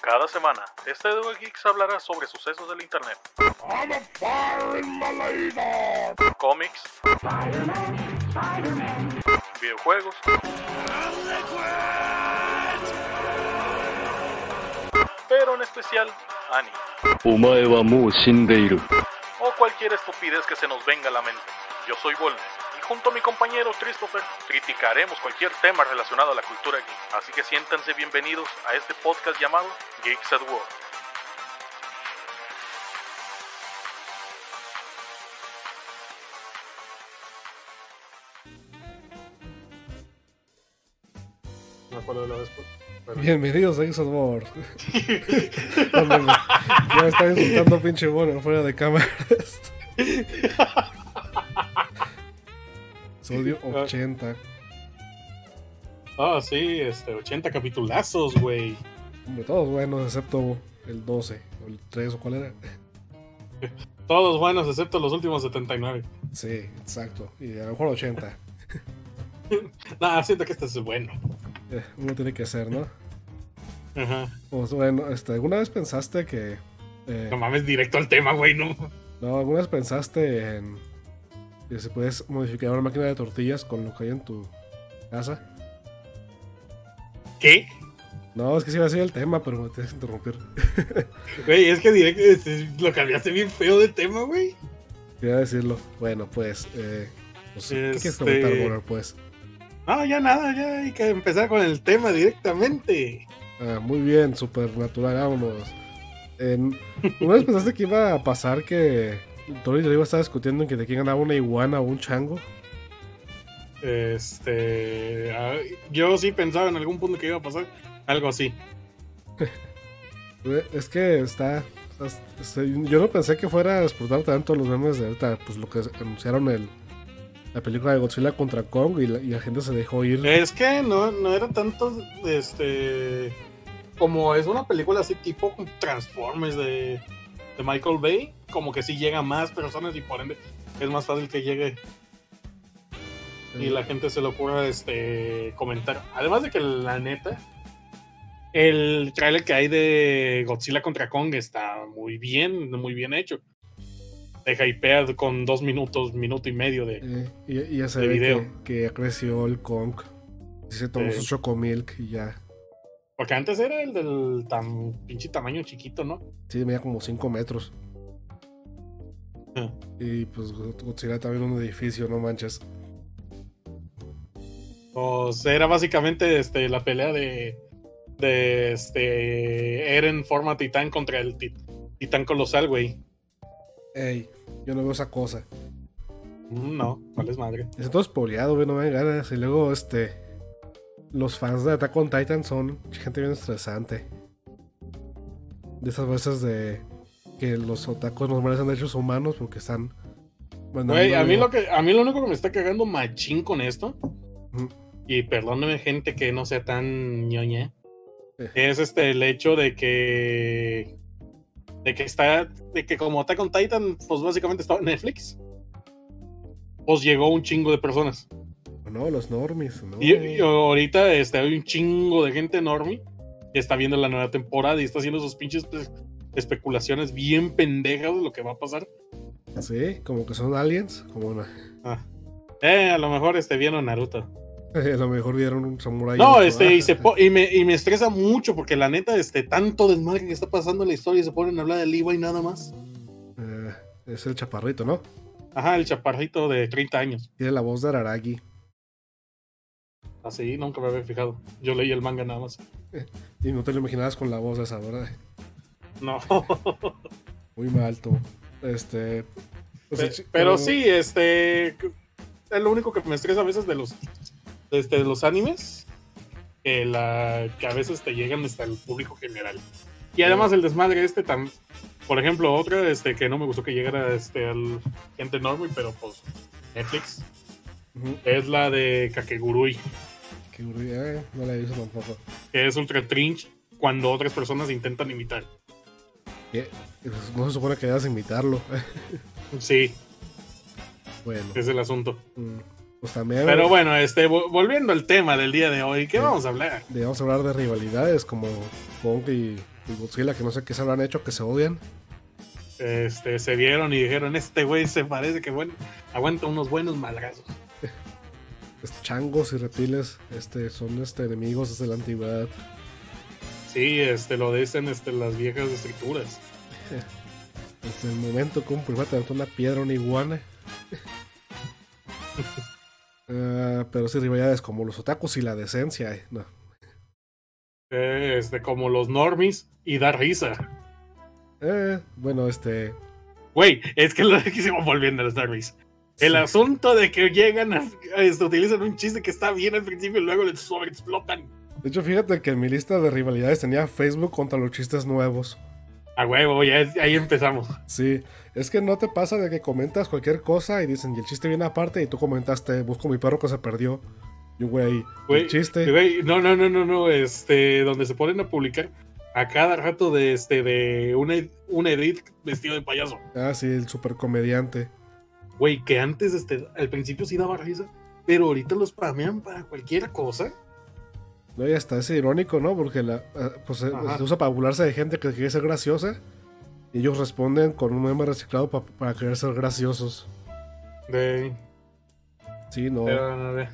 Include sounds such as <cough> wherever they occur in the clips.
Cada semana, este dúo Geeks hablará sobre sucesos del Internet. Cómics. Videojuegos. Pero en especial, anime. O cualquier estupidez que se nos venga a la mente. Yo soy Volner junto a mi compañero Christopher criticaremos cualquier tema relacionado a la cultura geek. Así que siéntanse bienvenidos a este podcast llamado Geeks at War. Me acuerdo de la vez. pero- Bienvenidos a Exos War. Hombre, ya me están insultando pinche bueno fuera de cámaras. <laughs> Episodio 80. Ah, sí, este, 80 capitulazos, güey. Todos buenos excepto el 12 o el 3 o cuál era. <laughs> Todos buenos, excepto los últimos 79. Sí, exacto. Y a lo mejor 80. <laughs> Nah, siento que este es bueno. Eh, uno tiene que hacer, ¿no? Ajá. Pues bueno, este, ¿alguna vez pensaste que... eh, No mames, directo al tema, güey, no. no, ¿alguna vez pensaste en... que se puedes modificar una máquina de tortillas con lo que hay en tu casa? ¿Qué? No, es que sí va a ser el tema, pero me tienes que interrumpir. <laughs> Güey, es que directo este, lo cambiaste bien feo de tema, güey. Quería decirlo. Bueno, pues... Eh, pues, ¿Qué quieres Este- comentar, Bonner, pues? No, ya nada, ya hay que empezar con el tema directamente. Ah, muy bien, supernatural, vámonos. En- ¿Una vez pensaste que iba a pasar que Tori y yo iba a estar discutiendo en que de quién ganaba una iguana o un chango? Este. ah, yo sí pensaba en algún punto que iba a pasar algo así. <laughs> Es que está... está- está- yo no pensé que fuera a explotar tanto los memes de ahorita, pues lo que anunciaron el, la película de Godzilla contra Kong y la, y la gente se dejó ir. Es que no, no era tanto. Este. Como es una película así tipo Transformers de, de Michael Bay, como que sí llega a más personas y por ende es más fácil que llegue y la gente se lo ocurra este, comentar. Además de que la neta, el trailer que hay de Godzilla contra Kong está muy bien, muy bien hecho. Te hypea con dos minutos, minuto y medio de... Eh, y, y ya se de ve video. que, ya creció el Kong. Y se tomó Sí. su Chocomilk y ya. Porque antes era el del tan pinche tamaño chiquito, ¿no? Sí, medía como 5 metros. Y pues Godzilla también un edificio, no manches. Sea, era básicamente este, la pelea de, de este, Eren forma titán contra el tit- titán colosal, güey. Ey, yo no veo esa cosa. Mm, No, ¿cuál es madre? Es todo espoleado, güey, no me dan ganas. Y luego, este. Los fans de Attack on Titan son gente bien estresante. De esas veces de. Que los otakus normales han hechos humanos porque están. Güey, a mí lo que a mí lo único que me está cagando machín con esto, y perdóneme gente que no sea tan ñoña, es este el hecho de que de que está de que como Attack on Titan, pues básicamente estaba en Netflix. Pues llegó un chingo de personas. No, los normies, ¿no? Y, y ahorita este, hay un chingo de gente enorme que está viendo la nueva temporada y está haciendo sus pinches pues, especulaciones bien pendejas de lo que va a pasar. Sí, como que son aliens. Como una- Ah. Eh, a lo mejor este vieron Naruto. <laughs> A lo mejor vieron un samurái. No, <laughs> este, y, se ah, po- y, me, y me estresa mucho porque la neta, este, tanto desmadre que está pasando en la historia y se ponen a hablar de Levi y nada más. eh, es el chaparrito, ¿no? Ajá, el chaparrito de 30 años. Tiene la voz de Araragi. Así, nunca me había fijado. Yo leí el manga nada más. <laughs> Y no te lo imaginabas con la voz de esa, ¿verdad? No. Muy mal. Este. pues, pero sí, este. Es lo único que me estresa a veces de los. Este, de los animes. Que, la, que a veces te llegan hasta el público general. Y además el desmadre este tan. Por ejemplo, otra este, que no me gustó que llegara este, al gente enorme, pero pues Netflix. Es la de Kakegurui. gurú, eh, no la he visto tampoco. Que es ultra trinch cuando otras personas intentan imitar. Pues, No se supone que debas invitarlo. <laughs> Sí, bueno. es el asunto. mm, Pues también. Pero bueno, este, vo- volviendo al tema del día de hoy, ¿qué vamos a hablar? de- Vamos a hablar de rivalidades como Kong y, y Godzilla, que no sé qué se habrán hecho, que se odian. Este, se vieron y dijeron, este güey se parece que bueno, aguanta unos buenos malgazos. <laughs> Changos y reptiles este, son este, enemigos desde la antigüedad. Sí, este, lo dicen este, las viejas escrituras. Desde el momento que un primate aventó una piedra una iguana. <laughs> Ah, pero sí, rivalidades como los otakus y la decencia. eh, No. Eh, Este, como los normies y da risa. Eh, bueno, este. Güey, es que lo hicimos volviendo a los normies. El sí. asunto de que llegan a, a este, utilizan un chiste que está bien al principio y luego les sobreexplotan. De hecho, fíjate que en mi lista de rivalidades tenía Facebook contra los chistes nuevos. A huevo, ya es- ahí empezamos. Sí, es que no te pasa de que comentas cualquier cosa y dicen, y el chiste viene aparte, y tú comentaste, busco mi perro que se perdió. Y un güey, Güey, el chiste. Güey, no, no, no, no, no, este, donde se ponen a publicar a cada rato de este, de un, ed- un edit vestido de payaso. Ah, sí, el super comediante. Güey, que antes, este, al principio sí daba risa, pero ahorita los spamean para cualquier cosa. No, y hasta es irónico, ¿no? Porque la, ah, pues, se, Ajá. se usa para burlarse de gente que quiere ser graciosa. Y ellos responden con un meme reciclado pa- para querer ser graciosos. De, Sí, no. pero,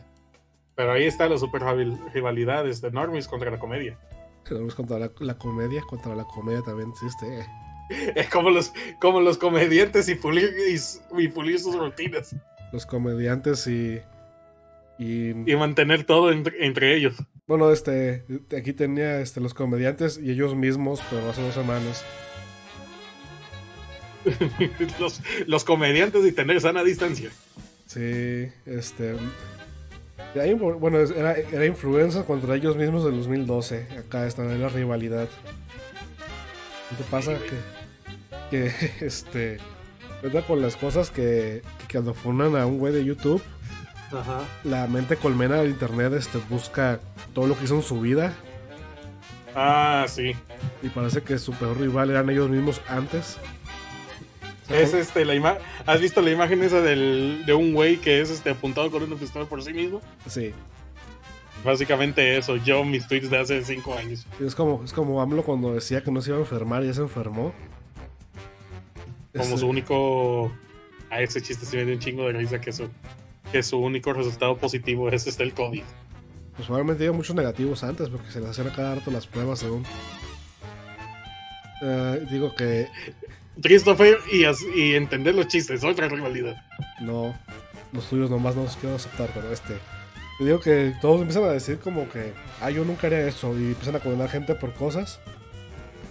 pero ahí está la super rival- rivalidades de Normies contra la comedia. Tenemos contra la, la comedia, contra la comedia también existe. eh. <laughs> Es como los, como los comediantes y pulir, y, y pulir sus rutinas. Los comediantes y. Y. Y mantener todo entre, entre ellos. Bueno, este. Aquí tenía este, los comediantes y ellos mismos, pero hace dos semanas. <laughs> los, los comediantes y tener sana distancia. Sí, este. ahí, bueno, era, era influenza contra ellos mismos del 2012. Acá está en la rivalidad. ¿Qué te pasa? Que, que <laughs> este. ¿Verdad? Con las cosas que, que cuando funan a un güey de YouTube, Ajá. la mente colmena del internet este, busca todo lo que hizo en su vida. Ah, sí. Y parece que su peor rival eran ellos mismos antes. Es este la ima ¿Has visto la imagen esa del, de un güey que es este apuntado con una pistola por sí mismo? Sí. Básicamente eso, yo mis tweets de hace cinco años. Es como, es como AMLO cuando decía que no se iba a enfermar y ya se enfermó. Como su único. A ese chiste se me dio un chingo de risa que su, que su único resultado positivo es este el COVID. Pues probablemente había muchos negativos antes porque se les hacían a cada rato las pruebas según. Eh, digo que Christopher y, y entender los chistes, otra rivalidad. no, los tuyos nomás no los quiero aceptar, pero este. Yo digo que todos empiezan a decir como que, ah, yo nunca haría eso, y empiezan a condenar gente por cosas.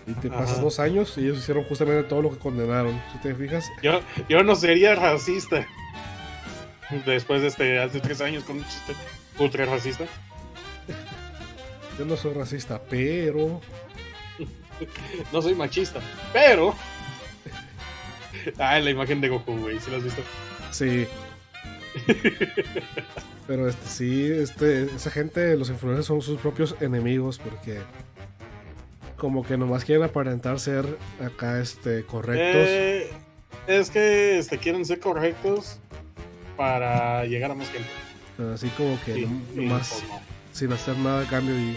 Y te pasas Ajá. dos años y ellos hicieron justamente todo lo que condenaron. Si te fijas, Yo, yo no sería racista. <laughs> Después de este, hace tres años con un chiste ultra racista. yo no soy racista, pero. <laughs> No soy machista, pero. Ah, la imagen de Goku, güey, ¿sí la has visto? Sí. <laughs> Pero este sí, este, esa gente, los influencers son sus propios enemigos porque como que nomás quieren aparentar ser acá este correctos. Eh, es que este, quieren ser correctos para llegar a más gente. así como que Sí, nomás pues, no. sin hacer nada a cambio y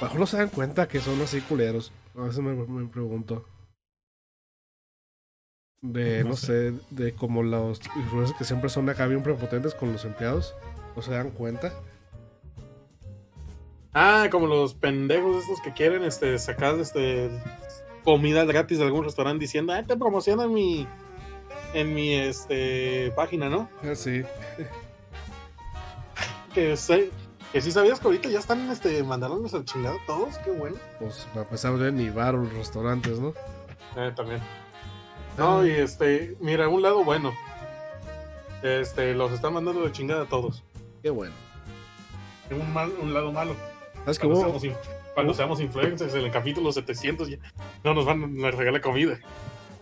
mejor no se dan cuenta que son así culeros. A veces me, me pregunto. De, No no sé, de como los influencers que siempre son acá bien prepotentes con los empleados. No se dan cuenta. Ah, como los pendejos estos que quieren este, sacar este, comida gratis de algún restaurante diciendo, ah, te promociono en mi, en mi este, página, ¿no? Ah, Sí. Que, sé, que sí sabías que ahorita ya están este, mandándonos al chingado todos, qué bueno. Pues a pesar de ni bar los restaurantes, ¿no? Eh, también. No, y este, mira, un lado bueno. Este, los están mandando de chingada a todos. Qué bueno. En un, mal, un lado malo. ¿Sabes que Cuando, seamos, cuando seamos influencers en el capítulo 700 ya no nos van a regalar comida.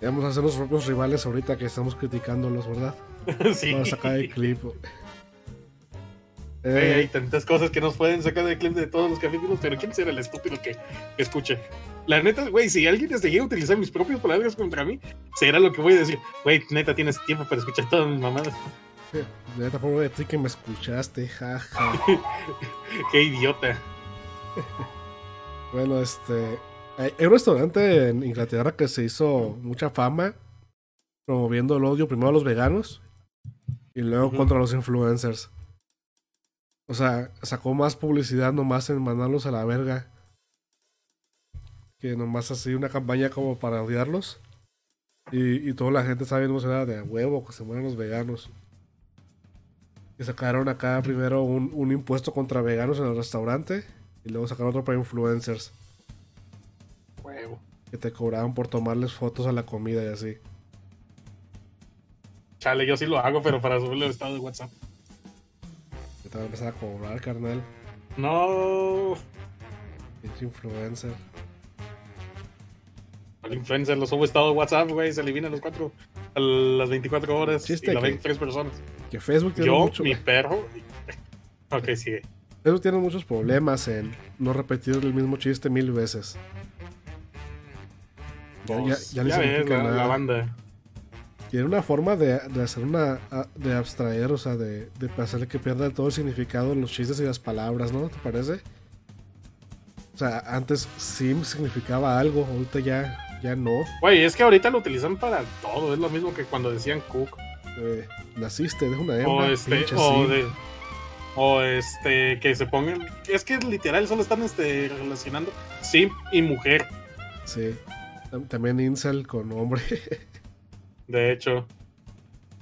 Vamos a hacer los propios rivales ahorita que estamos criticándolos, ¿verdad? <laughs> sí. Para sacar el clip. Eh, hay tantas cosas que nos pueden sacar de clip de todos los capítulos, pero ¿quién será el estúpido que, escuche? La neta, güey, si alguien este llega a utilizar mis propias palabras contra mí, será lo que voy a decir. Güey, neta, tienes tiempo para escuchar todas mis mamadas. Neta, pobre de ti que me escuchaste, jaja. <laughs> Qué idiota. bueno, este. Hay, hay un restaurante en Inglaterra que se hizo mucha fama promoviendo el odio primero a los veganos y luego contra los influencers. O sea, sacó más publicidad nomás en mandarlos a la verga. Que nomás así una campaña como para odiarlos. Y, y toda la gente estaba bien emocionada de huevo que se mueran los veganos. Y sacaron acá primero un, un impuesto contra veganos en el restaurante. Y luego sacaron otro para influencers. Que te cobraban por tomarles fotos a la comida y así. Chale, yo sí lo hago, pero para subirle el estado de WhatsApp. Que te van a empezar a cobrar, carnal. No. Pinche influencer. El influencer lo sube estado de WhatsApp, güey. Se eliminan los cuatro. A las 24 horas. Chiste y lo ven tres personas. Que Facebook tiene, Yo, mucho- mi perro. <laughs> Ok, sigue. Facebook tiene muchos problemas en no repetir el mismo chiste mil veces. Ya, ya, ya ves, la, banda. Tiene una forma de, de hacer una. de abstraer, o sea, de, de hacerle que pierda todo el significado en los chistes y las palabras, ¿no? ¿Te parece? O sea, antes sí significaba algo, ahorita ya, ya no. Güey, es que ahorita lo utilizan para todo. Es lo mismo que cuando decían Cook. Eh, naciste, de una O hembra, este, o sim. de. O este, que se pongan. Es que literal solo están este, relacionando Sim y mujer. Sí. Tam- También incel con hombre. <laughs> De hecho.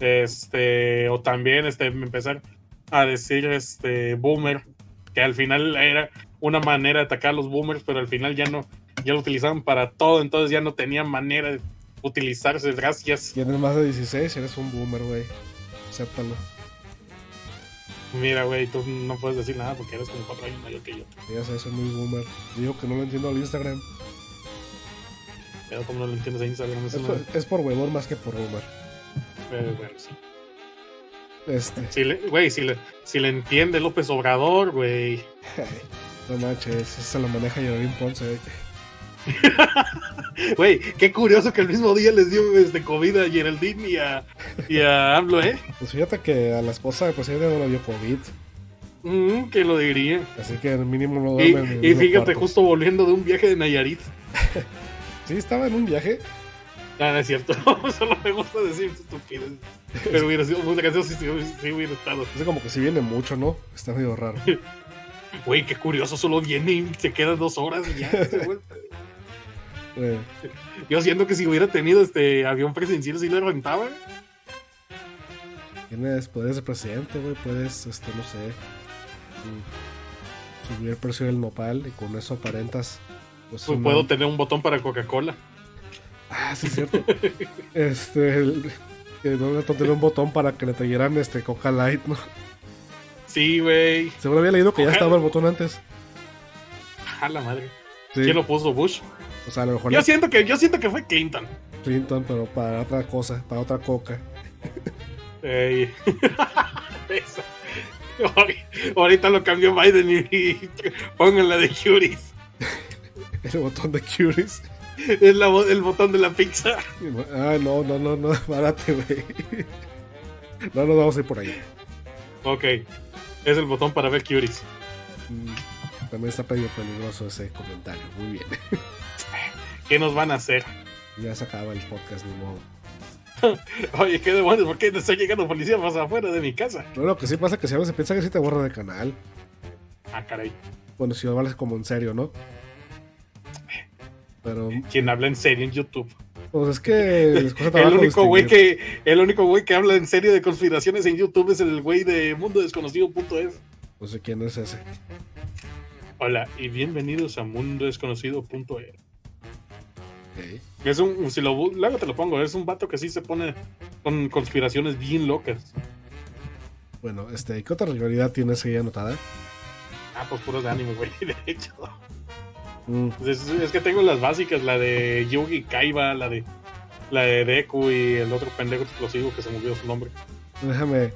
Este. O también este, empezar a decir este boomer. Que al final era una manera de atacar a los boomers, pero al final ya no. Ya lo utilizaban para todo, entonces ya no tenían manera de utilizarse. Gracias. Tienes más de 16 eres un boomer, güey. Acéptalo. Mira, güey, tú no puedes decir nada porque eres como cuatro años mayor que yo. Ya sé, soy muy boomer. Digo que no lo entiendo al Instagram. Pero como no lo entiendes en Instagram, Es eso por, es por huevón más que por boomer. eh, bueno, sí. Este. Si le, güey, si le, si le entiende López Obrador, güey. No manches, eso se lo maneja Yerorín Ponce. eh. <laughs> Güey, qué curioso que el mismo día les dio este, COVID a Geraldine y a, y a AMLO, ¿eh? Pues fíjate que a la esposa del presidente no le dio COVID. Mm, que lo diría. Así que mínimo no Y, el y mismo fíjate, cuarto. justo volviendo de un viaje de Nayarit. <laughs> Sí, estaba en un viaje. Ah, no es cierto. <laughs> Solo me gusta decir estupidez. Pero hubiera sido muy gracioso si, hubiera estado. Es como que si viene mucho, ¿no? Está medio raro. <laughs> Güey, qué curioso, solo viene y se queda dos horas y ya. se <laughs> Yo siento que si hubiera tenido este avión presidencial, sí le rentaba. tienes poderes de presidente, güey. Puedes, este, no sé. mm, Subir el precio del nopal y con eso aparentas. Pues, Pues puedo tener un botón para Coca-Cola. Ah, sí, es <laughs> cierto. este. El, que no tener un botón para que le trajeran este Coca Light, ¿no? Sí, güey. Seguro había leído que ya estaba el botón antes. A la madre. Sí. ¿Quién lo puso? Bush. O sea, a lo mejor Yo le- siento que, yo siento que fue Clinton. Clinton, pero para otra cosa, para otra coca. Ey. <laughs> Eso. Ahorita lo cambió Biden y, y pongan la de Curies. <laughs> <laughs> El botón de Curious. Es la el botón de la pizza. Ah, no, no, no, no, <laughs> párate, güey. No nos vamos a ir por ahí. Ok. Es el botón para ver Curies. Mm, También está medio peligroso ese comentario. Muy bien. <laughs> ¿Qué nos van a hacer? Ya se acaba el podcast, ni modo. Oye, qué demonios, ¿por qué te está llegando policía más afuera de mi casa? No, lo que sí pasa es que si a veces piensa que sí te borran del canal. Ah, caray. Bueno, si lo hablas como en serio, ¿no? Pero, ¿Quién habla en serio en YouTube? pues es que El único güey que el único güey que habla en serio de conspiraciones en YouTube es el güey de mundodesconocido.es. No sé quién es ese. Hola y bienvenidos a mundodesconocido.es. Ok. Es un, si lo, luego te lo pongo, es un vato que sí se pone con conspiraciones bien locas. Bueno, este, ¿qué otra rivalidad tienes ahí anotada? Ah, pues puros de anime, güey, <laughs> de hecho. Mm, Es, es que tengo las básicas, la de Yugi Kaiba, la de la de Deku y el otro pendejo explosivo que se me olvidó su nombre. déjame.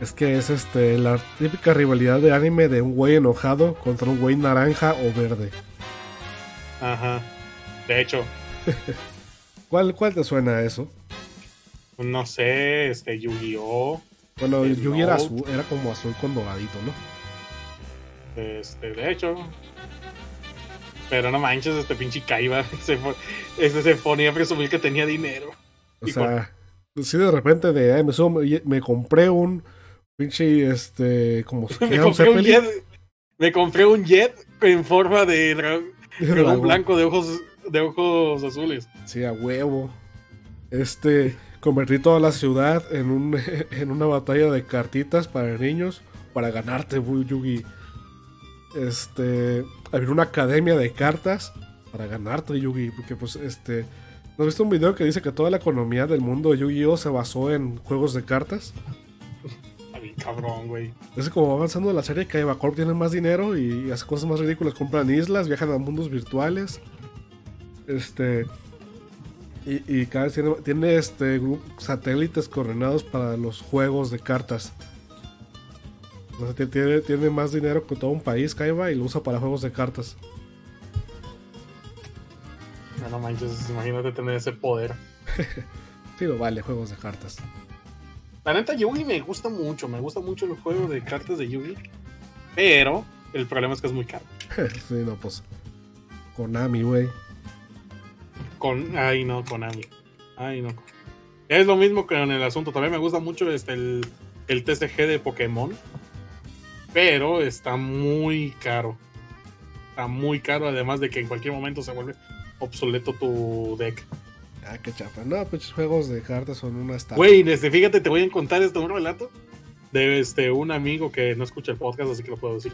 Es que es este la típica rivalidad de anime de un güey enojado contra un güey naranja o verde. Ajá. De hecho, <laughs> ¿Cuál, cuál te suena a eso? no sé, este Yu-Gi-Oh! Bueno, Yugi era azul, era como azul con doradito, ¿no? Este, de hecho. Pero no manches, este pinche Kaiba. <laughs> Se, este se ponía a presumir que tenía dinero. O Y sea, sí de repente de, "Ay, me, subo, me, me compré un pinche, este, como <laughs> que Me compré un jet. Me compré un jet en forma de dra- <laughs> dragón Dragón. blanco de ojos, de ojos azules. Sí, a huevo. Este, convertí toda la ciudad en, un, en una batalla de cartitas para niños para ganarte, Yugi. Este, abrir una academia de cartas para ganarte, Yugi. Porque, pues, este, ¿no has visto un video que dice que toda la economía del mundo de Yu-Gi-Oh se basó en juegos de cartas? Cabrón, güey. Es como va avanzando la serie que Eva Corp tiene más dinero y hace cosas más ridículas. Compran islas, viajan a mundos virtuales. Este. Y, y cada vez tiene, tiene, este gru- satélites coordinados para los juegos de cartas. O sea, ti- tiene, tiene más dinero que todo un país, Kaiba, y lo usa para juegos de cartas. No, no manches, imagínate tener ese poder. <laughs> Sí, lo vale, juegos de cartas. La neta, Yugi me gusta mucho. Me gusta mucho el juego de cartas de Yugi. Pero el problema es que es muy caro. <laughs> sí, no, pues. Konami, güey. Con, ay, no, Konami. Ay, no. Es lo mismo que en el asunto. También me gusta mucho este, el, el TCG de Pokémon. Pero está muy caro. Está muy caro, además de que en cualquier momento se vuelve obsoleto tu deck. Ah, qué chapa. No, pues juegos de cartas son una estafa. Güey, desde, fíjate, te voy a contar este un relato de este, un amigo que no escucha el podcast, así que lo puedo decir.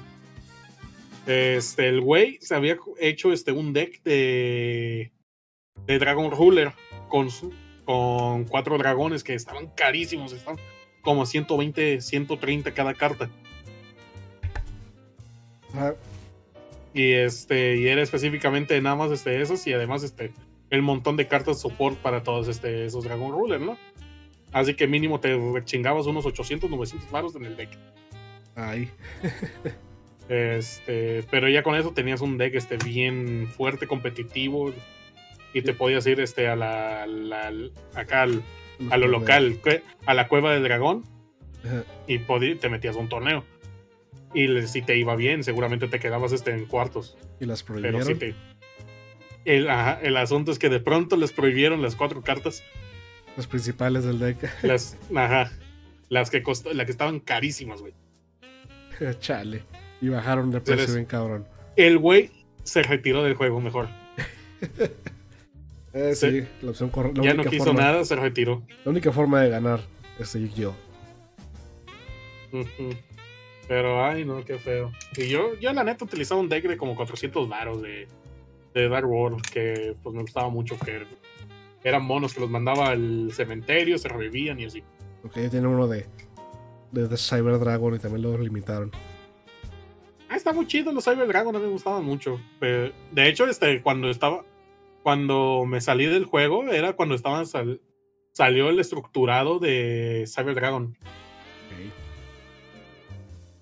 Este, el güey se había hecho este, un deck de, de Dragon Ruler con, su- con cuatro dragones que estaban carísimos, estaban como 120, 130 cada carta. Y este, y era específicamente nada más este, esos y además este, el montón de cartas support para todos este, esos Dragon Ruler, ¿no? Así que mínimo te chingabas unos 800, 900 varos en el deck. ahí. Este, pero ya con eso tenías un deck este, bien fuerte, competitivo. Y te podías ir este, a la, la- acá al- a lo local, a la cueva del dragón, Ajá. y te metías a un torneo. Y si te iba bien, seguramente te quedabas este, en cuartos. Y las Pero prohibieron. sí te. El, ajá, el asunto es que de pronto les prohibieron las cuatro cartas. Las principales del deck. <laughs> Las, ajá, las que costó, las que estaban carísimas, güey. <laughs> Chale. Y bajaron de precio bien cabrón. El güey se retiró del juego mejor. <laughs> Eh, sí, Sí. la opción correcta. Ya no quiso forma- nada, se retiró. la única forma de ganar este Yu-Gi-Oh! Pero, ay, no, qué feo. Y yo, yo la neta utilizaba un deck de como 400 varos de, de Dark World, que pues me gustaba mucho, que eran monos que los mandaba al cementerio, se revivían y así. Ok, tiene uno de, de, de Cyber Dragon y también lo limitaron. Ah, está muy chido, los Cyber Dragon no me gustaban mucho. Pero, de hecho, este, cuando estaba, cuando me salí del juego, era cuando estaban sal- salió el estructurado de Cyber Dragon.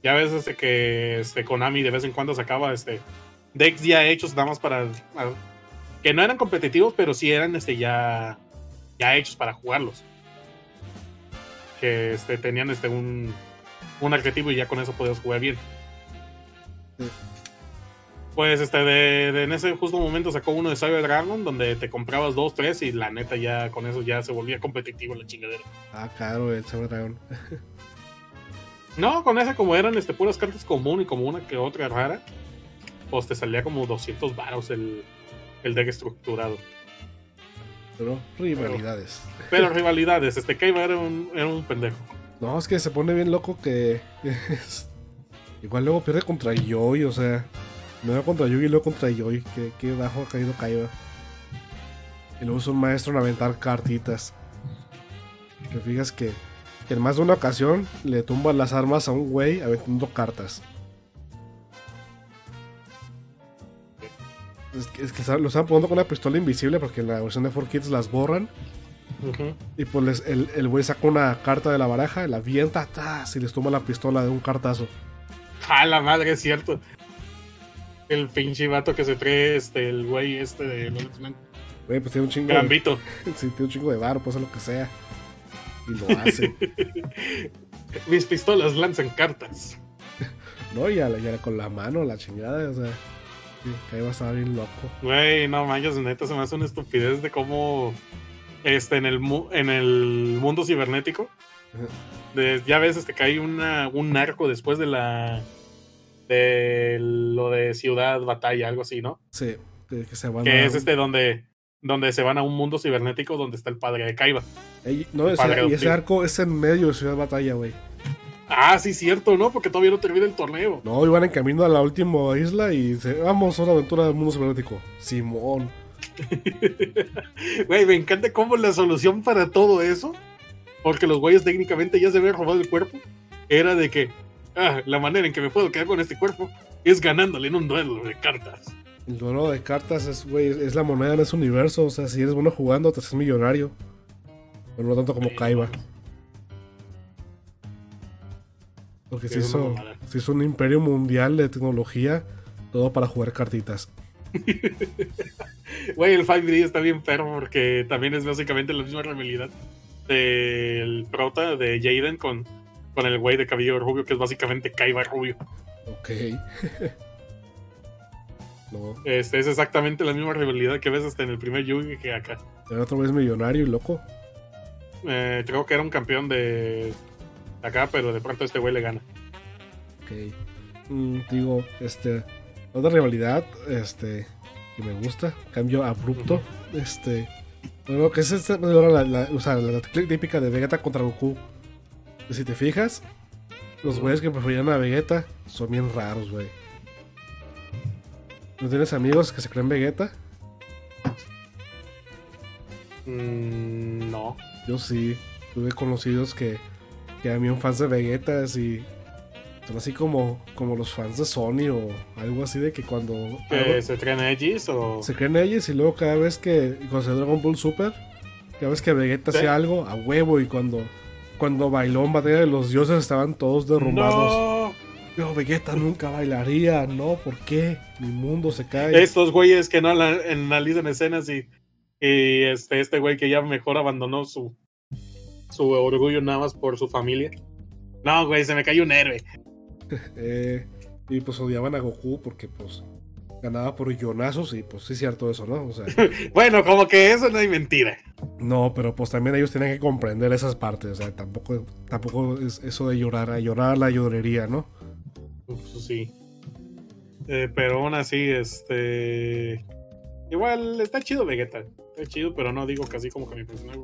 Ya ves este, que este, Konami de vez en cuando sacaba este, decks ya hechos nada más para... a- que no eran competitivos, pero sí eran este, ya, ya hechos para jugarlos. Que este, tenían este, un, un arquetipo y ya con eso podías jugar bien. Sí. Pues este, de, de- en ese justo momento sacó uno de Cyber Dragon donde te comprabas dos, tres y la neta ya con eso ya se volvía competitivo la chingadera. Ah, caro el Cyber Dragon. <laughs> No, con esa como eran este, puras cartas común y como una que otra rara, pues te salía como 200 varos el, el deck estructurado. Pero rivalidades. Pero <laughs> rivalidades, este Kaiba era un, era un pendejo. No, es que se pone bien loco que. es- Igual luego pierde contra Yoi, o sea. No contra Yugi y luego contra Yoi. Que, que bajo ha caído Kaiba. Y luego es un maestro en aventar cartitas. Te fijas que, que en más de una ocasión le tumba las armas a un güey aventando cartas. Es que, es que lo están poniendo con una pistola invisible porque en la versión de 4Kids las borran. Y pues les- el, el güey saca una carta de la baraja, la avienta, y les toma la pistola de un cartazo. A la madre, es cierto. El pinche vato que se trae este, el güey este de. Güey, pues tiene un chingo de, Gambito. <laughs> sí, tiene un chingo de varo, pues lo que sea. Y lo hace. <laughs> Mis pistolas lanzan cartas. No, y, a la- y a la- con la mano, la chingada, o sea. Sí, Kaiba estaba bien loco. Güey, no manches, neta, se me hace una estupidez de cómo este, en, el, mu- en el mundo cibernético, de- ya ves este, que hay una, un narco después de la. de lo de ciudad, batalla, algo así, ¿no? Sí, que se van Que a- es este donde, donde se van a un mundo cibernético donde está el padre de Kaiba. Ey, no, ese- y ese arco es en medio de Ciudad Batalla, güey. Ah, sí, cierto, ¿no? Porque todavía no termina el torneo. No, iban en camino a la última isla y se, vamos a una aventura del mundo cibernético. Simón. <laughs> Güey, me encanta cómo la solución para todo eso, porque los güeyes técnicamente ya se habían robado el cuerpo, era de que ah, la manera en que me puedo quedar con este cuerpo es ganándole en un duelo de cartas. El duelo de cartas es, güey, es la moneda en ese universo. O sea, si eres bueno jugando, te haces millonario. Pero no tanto como Kaiba. Porque se hizo, mamada. se hizo un imperio mundial de tecnología. Todo para jugar cartitas. <laughs> Güey, el 5D está bien perro porque también es básicamente la misma rivalidad del prota de Jaden con, con el güey de cabello rubio, que es básicamente Kaiba rubio. Ok. <laughs> no. Este, es exactamente la misma rivalidad que ves hasta en el primer Yugi que acá. Era otra vez millonario y loco. Eh, creo que era un campeón de acá, pero de pronto este güey le gana. Ok. Mm, digo, este. Otra rivalidad, este. Que me gusta. Cambio abrupto. Este. Bueno, que es esta, ahora la, la, o sea, la típica de Vegeta contra Goku. Que si te fijas, los güeyes que preferían a Vegeta son bien raros, güey. ¿No tienes amigos que se creen Vegeta? Mm, no. Yo sí. Tuve conocidos que, que eran fans de Vegeta y son así como, como los fans de Sony o algo así de que cuando ¿Que algo- se traen edgys o.? se creen ellos y luego cada vez que cuando se Dragon Ball Super, cada vez que Vegeta Sí. hacía algo, a huevo y cuando cuando bailó en Batalla de los Dioses estaban todos derrumbados. No. Pero Vegeta nunca bailaría, no, ¿por qué? Mi mundo se cae. Estos güeyes que no analizan escenas y, y este, este güey que ya mejor abandonó su, su orgullo nada más por su familia. No, güey, se me cayó un héroe. <laughs> Eh, y pues odiaban a Goku porque pues ganaba por guionazos y pues sí es cierto eso, ¿no? O sea, <laughs> Bueno, como que eso no hay mentira. no, pero pues también ellos tienen que comprender esas partes, o sea, tampoco, tampoco es eso de llorar, a llorar la llorería, ¿no? Pues sí. Eh, pero aún así, este. Igual está chido Vegeta. Está chido, pero no digo casi como que mi personaje.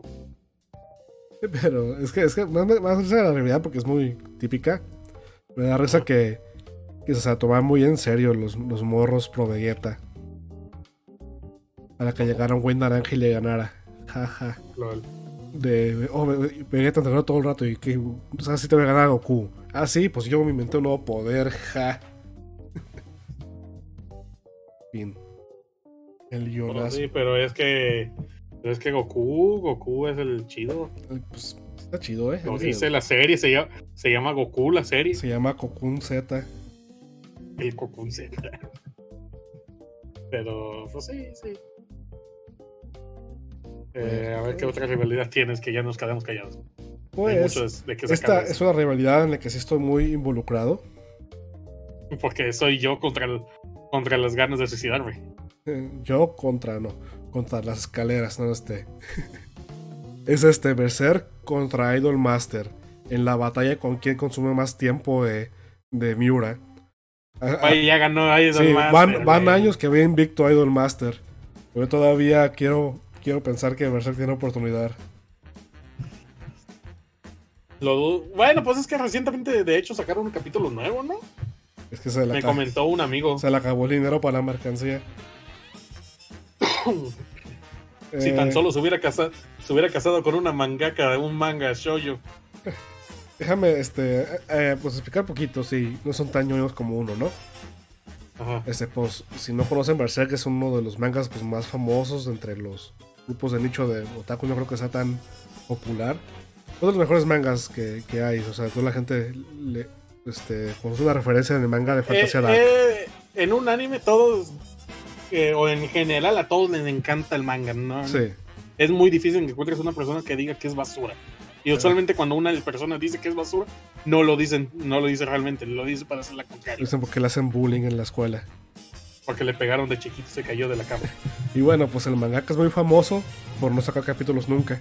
Pero es que, es que más, más risa la realidad porque es muy típica. Me da risa que, que se tomaban muy en serio los, los morros pro Vegeta. Para que llegara un güey naranja y le ganara. Jaja. Lol. De, oh, Ve- Vegeta entrenó todo el rato y que, o sea, si te voy a ganar a Goku. Ah, sí, pues yo me inventé un nuevo poder, ja. fin. El Bueno, guionazo. sí, pero es que. pero es que Goku, Goku es el chido. Pues está chido, ¿eh? Lo dice la serie, se llama, se llama Goku la serie. Se llama Cocoon Z. El Cocoon Z. Pero, pues sí, sí. Eh, a ver qué otra rivalidad tienes que ya nos quedamos callados. Pues, mucho de que esta es una rivalidad en la que sí estoy muy involucrado. Porque soy yo contra, el- contra las ganas de suicidarme. Eh, Yo contra, no, contra las escaleras, no este. <laughs> es este, Berserk contra Idol Master. En la batalla con quien consume más tiempo de, de Miura. Ah, ah, Ay, ya ganó ahí sí, van, van años que ve invicto Idol Master. Yo todavía quiero, quiero pensar que Berserk tiene oportunidad. Lo. Bueno, pues es que recientemente, de hecho, sacaron un capítulo nuevo, ¿no? Es que se le, Me comentó un amigo. se le acabó el dinero para la mercancía. <coughs> si Eh, tan solo se hubiera, casado, se hubiera casado con una mangaka de un manga shoujo. <laughs> Déjame este, eh, pues explicar poquito, si no son tan ñoños como uno, ¿no? Ajá. Este, pues, si no conocen Berserk, es uno de los mangas pues, más famosos entre los grupos de nicho de otaku. No creo que sea tan popular. Uno de los mejores mangas que, que hay. O sea, toda la gente le, este, conoce una referencia en el manga de Fantasía Eh, Dark. eh, en un anime, todos, eh, o en general, a todos les encanta el manga, ¿no? Sí, Es muy difícil que encuentres una persona que diga que es basura. Y usualmente cuando una persona dice que es basura, no lo dicen, no lo dice realmente, lo dice para hacer la contraria. Dicen porque le hacen bullying en la escuela. Porque le pegaron de chiquito y se cayó de la cama. <laughs> Y bueno, pues el mangaka es muy famoso por no sacar capítulos nunca.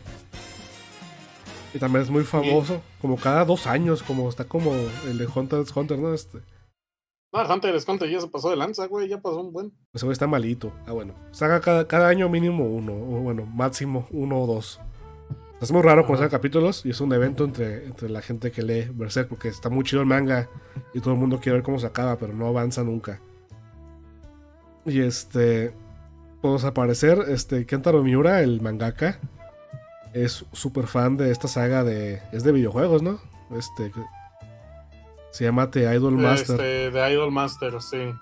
Y también es muy famoso, como cada dos años, como está como el de Hunter x Hunter, ¿no? Este. No, Hunter x Hunter ya se pasó de lanza, güey, ya pasó un buen. Pues güey está malito. Ah, bueno. Saca cada, cada año mínimo uno, o bueno, máximo uno o dos. Es muy raro saca capítulos y es un evento entre, entre la gente que lee Berserk porque está muy chido el manga y todo el mundo quiere ver cómo se acaba, pero no avanza nunca. Y este, pues al parecer, este, Kentaro Miura, el mangaka, es súper fan de esta saga de, es de videojuegos, ¿no? Este, que- se llama The Idol Master, Este, de Idol Master, sí.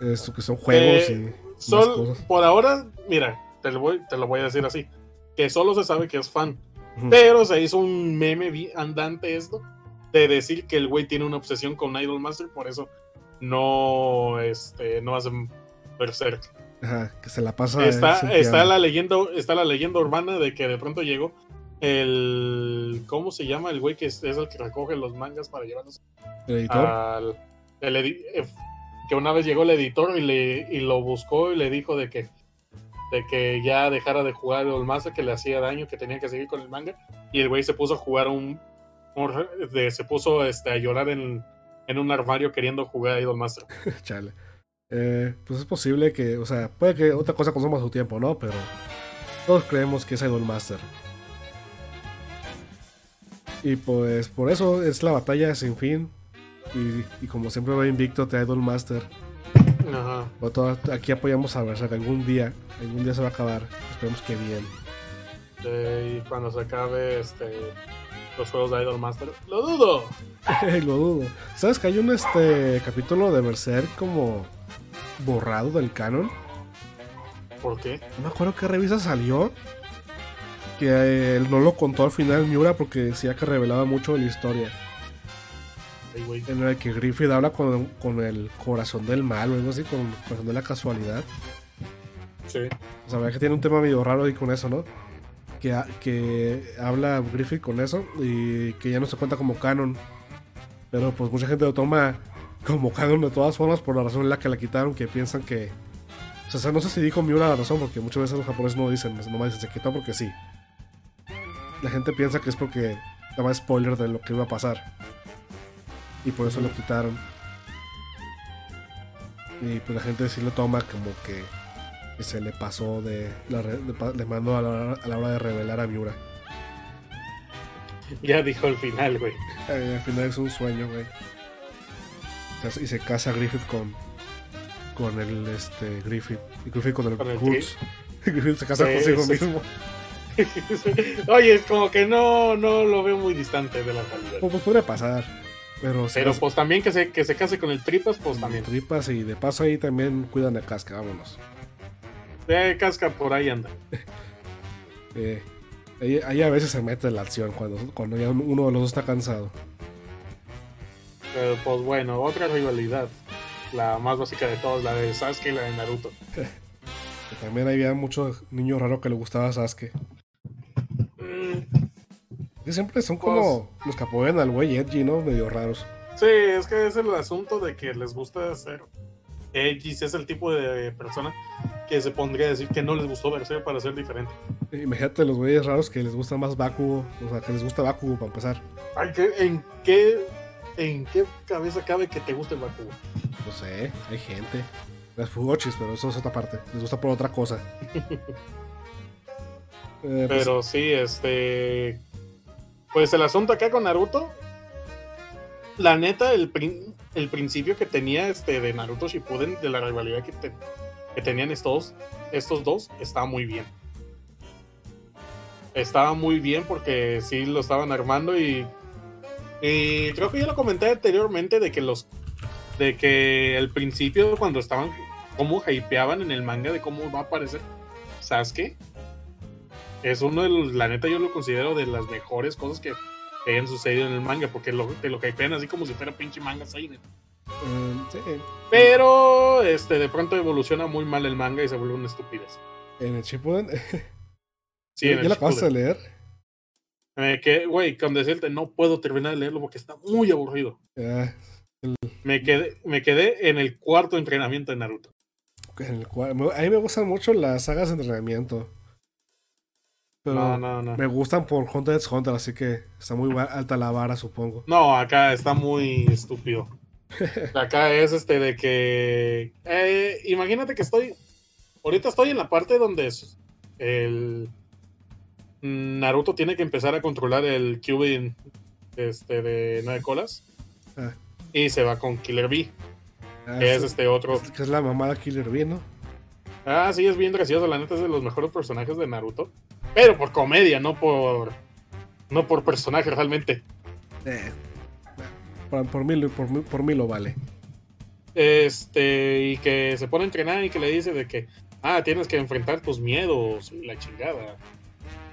esto que son juegos Eh, y cosas. por ahora, mira, te lo, voy, te lo voy a decir así. Que solo se sabe que es fan. Pero se hizo un meme andante esto de decir que el güey tiene una obsesión con Idol Master, por eso no, este, no hacen Berserk. Ajá, que se la pasa. Está, está la leyenda, está la leyenda urbana de que de pronto llegó el ¿cómo se llama? el güey que es, es el que recoge los mangas para llevarlos el editor. al el edi- eh, que una vez llegó el editor y le y lo buscó y le dijo de que de que ya dejara de jugar el Master que le hacía daño que tenía que seguir con el manga y el güey se puso a jugar un, un- de- se puso este, a llorar en, en un armario queriendo jugar a Idol Master <laughs> Chale. Eh, pues es posible que, o sea, puede que otra cosa consuma su tiempo, ¿no? Pero todos creemos que es Idol Master. Y pues por eso es la batalla sin fin. Y, y como siempre va invicto de Idol Master. Ajá. Todo- aquí apoyamos a Berserk. Algún día, algún día se va a acabar. Esperemos que bien. Eh, y cuando se acabe este los juegos de Idol Master lo dudo <laughs> Lo dudo. ¿Sabes que hay un este capítulo de Berserk como borrado del canon? ¿por qué? No me acuerdo qué revista salió. Que eh, él no lo contó al final Miura porque decía que revelaba mucho de la historia. Ay. En el que Griffith habla con, con el corazón del mal o algo así, con el corazón de la casualidad. Sí. O sea, que tiene un tema medio raro ahí con eso, ¿no? Que, que habla Griffith con eso y que ya no se cuenta como canon. Pero pues mucha gente lo toma como canon de todas formas por la razón en la que la quitaron, que piensan que... O sea, no sé si dijo Miura la razón, porque muchas veces los japoneses no dicen, nomás dicen, se quitó porque sí. La gente piensa que es porque daba spoiler de lo que iba a pasar. Y por eso lo quitaron. Y pues la gente sí lo toma como que que se le pasó de, la de le mandó a la, hora- a la hora de revelar a Miura. ya dijo el final güey Eh, al final es un sueño, güey. Y se casa Griffith con con el este Griffith y Griffith con el Con el. <laughs> Griffith se casa Sí, consigo sí. mismo. <laughs> Oye, como que no, no lo veo muy distante de la realidad. Pues, pues podría pasar. Pero, Pero casa pues también que se, que se case con el Tripas, pues también. tripas y de paso ahí también cuidan a Casca, vámonos. De casca por ahí anda. <laughs> Eh, ahí, ahí a veces se mete la acción cuando, cuando ya uno de los dos está cansado. Pero pues bueno, otra rivalidad. La más básica de todas, la de Sasuke y la de Naruto. <laughs> También había muchos niños raros que le gustaba Sasuke. Mm, Que siempre son como los que apoyan al güey Edgy, ¿no? Medio raros. Sí, es que es el asunto de que les gusta hacer X, es el tipo de persona que se pondría a decir que no les gustó Berserk para ser diferente. Imagínate los güeyes raros que les gusta más Bakugo. O sea, que les gusta Bakugo para empezar. Ay, ¿qué- ¿en qué en qué cabeza cabe que te guste el Bakugo? No sé, hay gente. Las Fugochis, pero eso es otra parte. Les gusta por otra cosa. <laughs> Eh, pues, Pero sí, este. Pues el asunto acá con Naruto. La neta, el, prin- el principio que tenía este de Naruto Shippuden, de la rivalidad que, te- que tenían estos, estos dos, estaba muy bien. Estaba muy bien porque sí lo estaban armando y. y creo que ya lo comenté anteriormente de que los. De que al principio, cuando estaban. Cómo hypeaban en el manga de cómo va a aparecer Sasuke es uno de los, la neta yo lo considero de las mejores cosas que hayan sucedido en el manga, porque lo, te lo hypean así como si fuera pinche manga seinen. eh, sí, Pero este de pronto evoluciona muy mal el manga y se vuelve una estupidez. en el Shippuden. <laughs> Sí, ¿Ya en el la acabaste de Shippuden. leer? Me quedé, güey, con decirte, no puedo terminar de leerlo porque está muy aburrido. Ah, Me quedé, me quedé en el cuarto entrenamiento de Naruto. en el a mí me gustan mucho las sagas de entrenamiento. Pero No, no, no. me gustan por Hunter x Hunter, así que está muy alta la vara, supongo. No, acá está muy estúpido. <laughs> Acá es este de que. eh, imagínate que estoy. Ahorita estoy en la parte donde es- el Naruto tiene que empezar a controlar el Cubin este, de nueve colas. Ah. Y se va con Killer B, Ah, que es este otro. que es la mamada Killer Bee, ¿no? Ah, sí, es bien gracioso. La neta es de los mejores personajes de Naruto. Pero por comedia, no por. No por personaje realmente. Eh, por, por mí, lo- por, mí- por mí lo vale. Este, y que se pone a entrenar y que le dice de que, ah, tienes que enfrentar tus miedos y la chingada.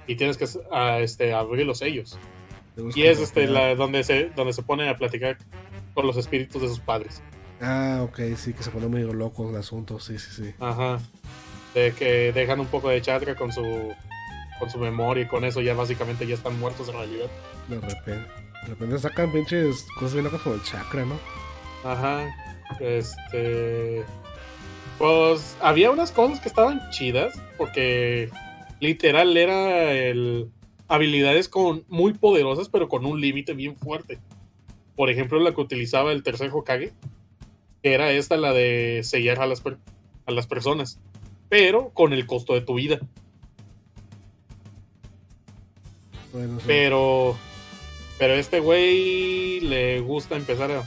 Y tienes que ah, este, abrir los sellos. Y es este, la, donde, se, donde se pone a platicar con los espíritus de sus padres. Ah, ok, sí, que se pone medio loco el asunto, sí, sí, sí. Ajá. De que dejan un poco de chakra con su, con su memoria y con eso ya básicamente ya están muertos en realidad. De repente, de repente sacan pinches cosas bien locas como el chakra, ¿no? Ajá. Este. Pues había unas cosas que estaban chidas. Porque literal era el. habilidades con muy poderosas, pero con un límite bien fuerte. Por ejemplo, la que utilizaba el tercer Hokage. Que era esta, la de sellar a las, per- a las personas. Pero con el costo de tu vida. Bueno, sí. Pero. Pero a este güey le gusta empezar a,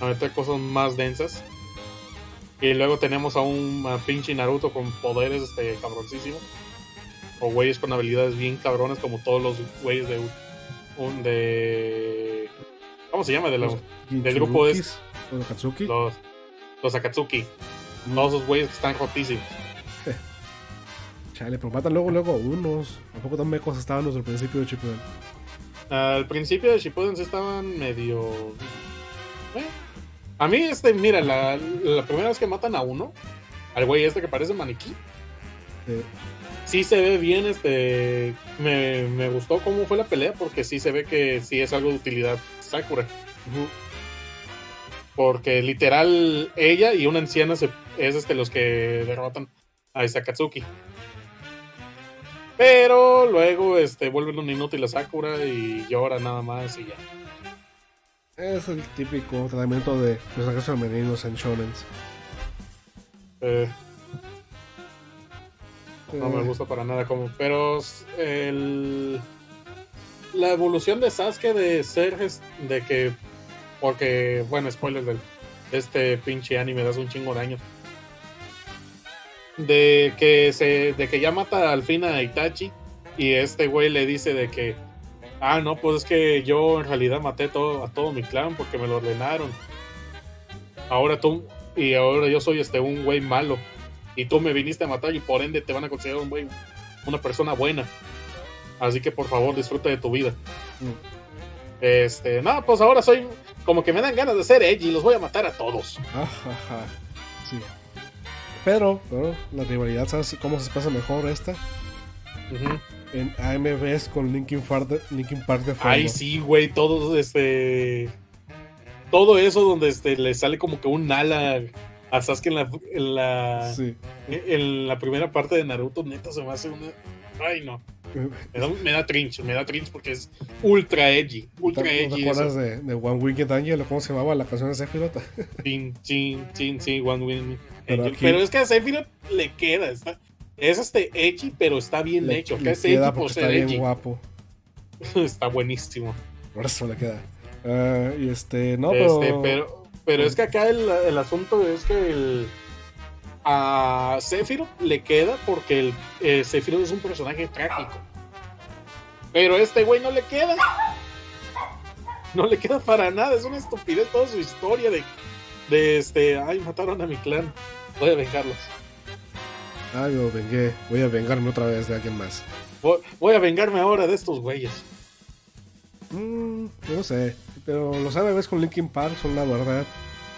a meter cosas más densas. Y luego tenemos a un a pinche Naruto con poderes este, cabroncísimos. O güeyes con habilidades bien cabrones, como todos los güeyes de. Un, de ¿Cómo se llama? De del grupo Jinchurikis, Los Katsuki. los, los Akatsuki. Mm, Todos esos güeyes que están rotísimos. <laughs> Chale, pero matan luego, luego a unos. ¿A poco tan mecos estaban los del principio de Shippuden? Al principio de Shippuden sí estaban medio. eh. A mí, este, mira, la, la primera vez que matan a uno, al güey este que parece maniquí, Eh, sí se ve bien, este. Me, me gustó cómo fue la pelea, porque sí se ve que sí es algo de utilidad Sakura. Porque literal, ella y una anciana se, es este, los que derrotan a Isakatsuki. Pero luego este, vuelven un inútil a Sakura y llora nada más y ya. Es el típico tratamiento de personajes femeninos en shonens. Eh, no me gusta para nada como. Pero el, la evolución de Sasuke de ser de que. Porque, bueno, spoilers de este pinche anime hace un chingo de años. De que se. De que ya mata al fin a Itachi. Y este güey le dice de que. Ah, no, pues es que yo en realidad maté todo, a todo mi clan porque me lo ordenaron. Ahora tú. Y ahora yo soy este un güey malo y tú me viniste a matar y por ende te van a considerar un güey, una persona buena. Así que por favor disfruta de tu vida. Este, no, pues ahora soy como que me dan ganas de ser edgy y los voy a matar a todos. Ajaja. Sí. Pero, pero, la rivalidad, ¿sabes cómo se pasa mejor esta? En AMVs con Linkin Park de, Linkin Park de fondo. Ay, sí, güey, todo este todo eso donde este le sale como que un ala a Sasuke en la en la, Sí. en la primera parte de Naruto, neta se me hace una ay no. Me da, me da trinch, me da trinch porque es ultra edgy, ¿No ultra te, no te edgy. acuerdas de, de One Winged Angel o cómo se llamaba la canción de Sephiroth? <laughs> Chin, chin, chin, sí, One Win. Pero Angel. aquí- Pero es que a Sephiroth le queda, está, es este edgy, pero está bien Le, hecho. le es queda edgy por ser está bien edgy. guapo. <laughs> está buenísimo. Por eso le queda. Ah, y este, no. Este, pero, pero es que acá el, el asunto es que el, a Sephiroth le queda porque el, eh, Sephiroth es un personaje trágico. Pero este güey no le queda. No le queda para nada. Es una estupidez toda su historia de, de este. Ay, mataron a mi clan. Voy a vengarlos. Ah, yo vengué. Voy a vengarme otra vez de alguien más. Voy, voy a vengarme ahora de estos güeyes. Mm, no sé. Pero los AMVs con Linkin Park son la verdad.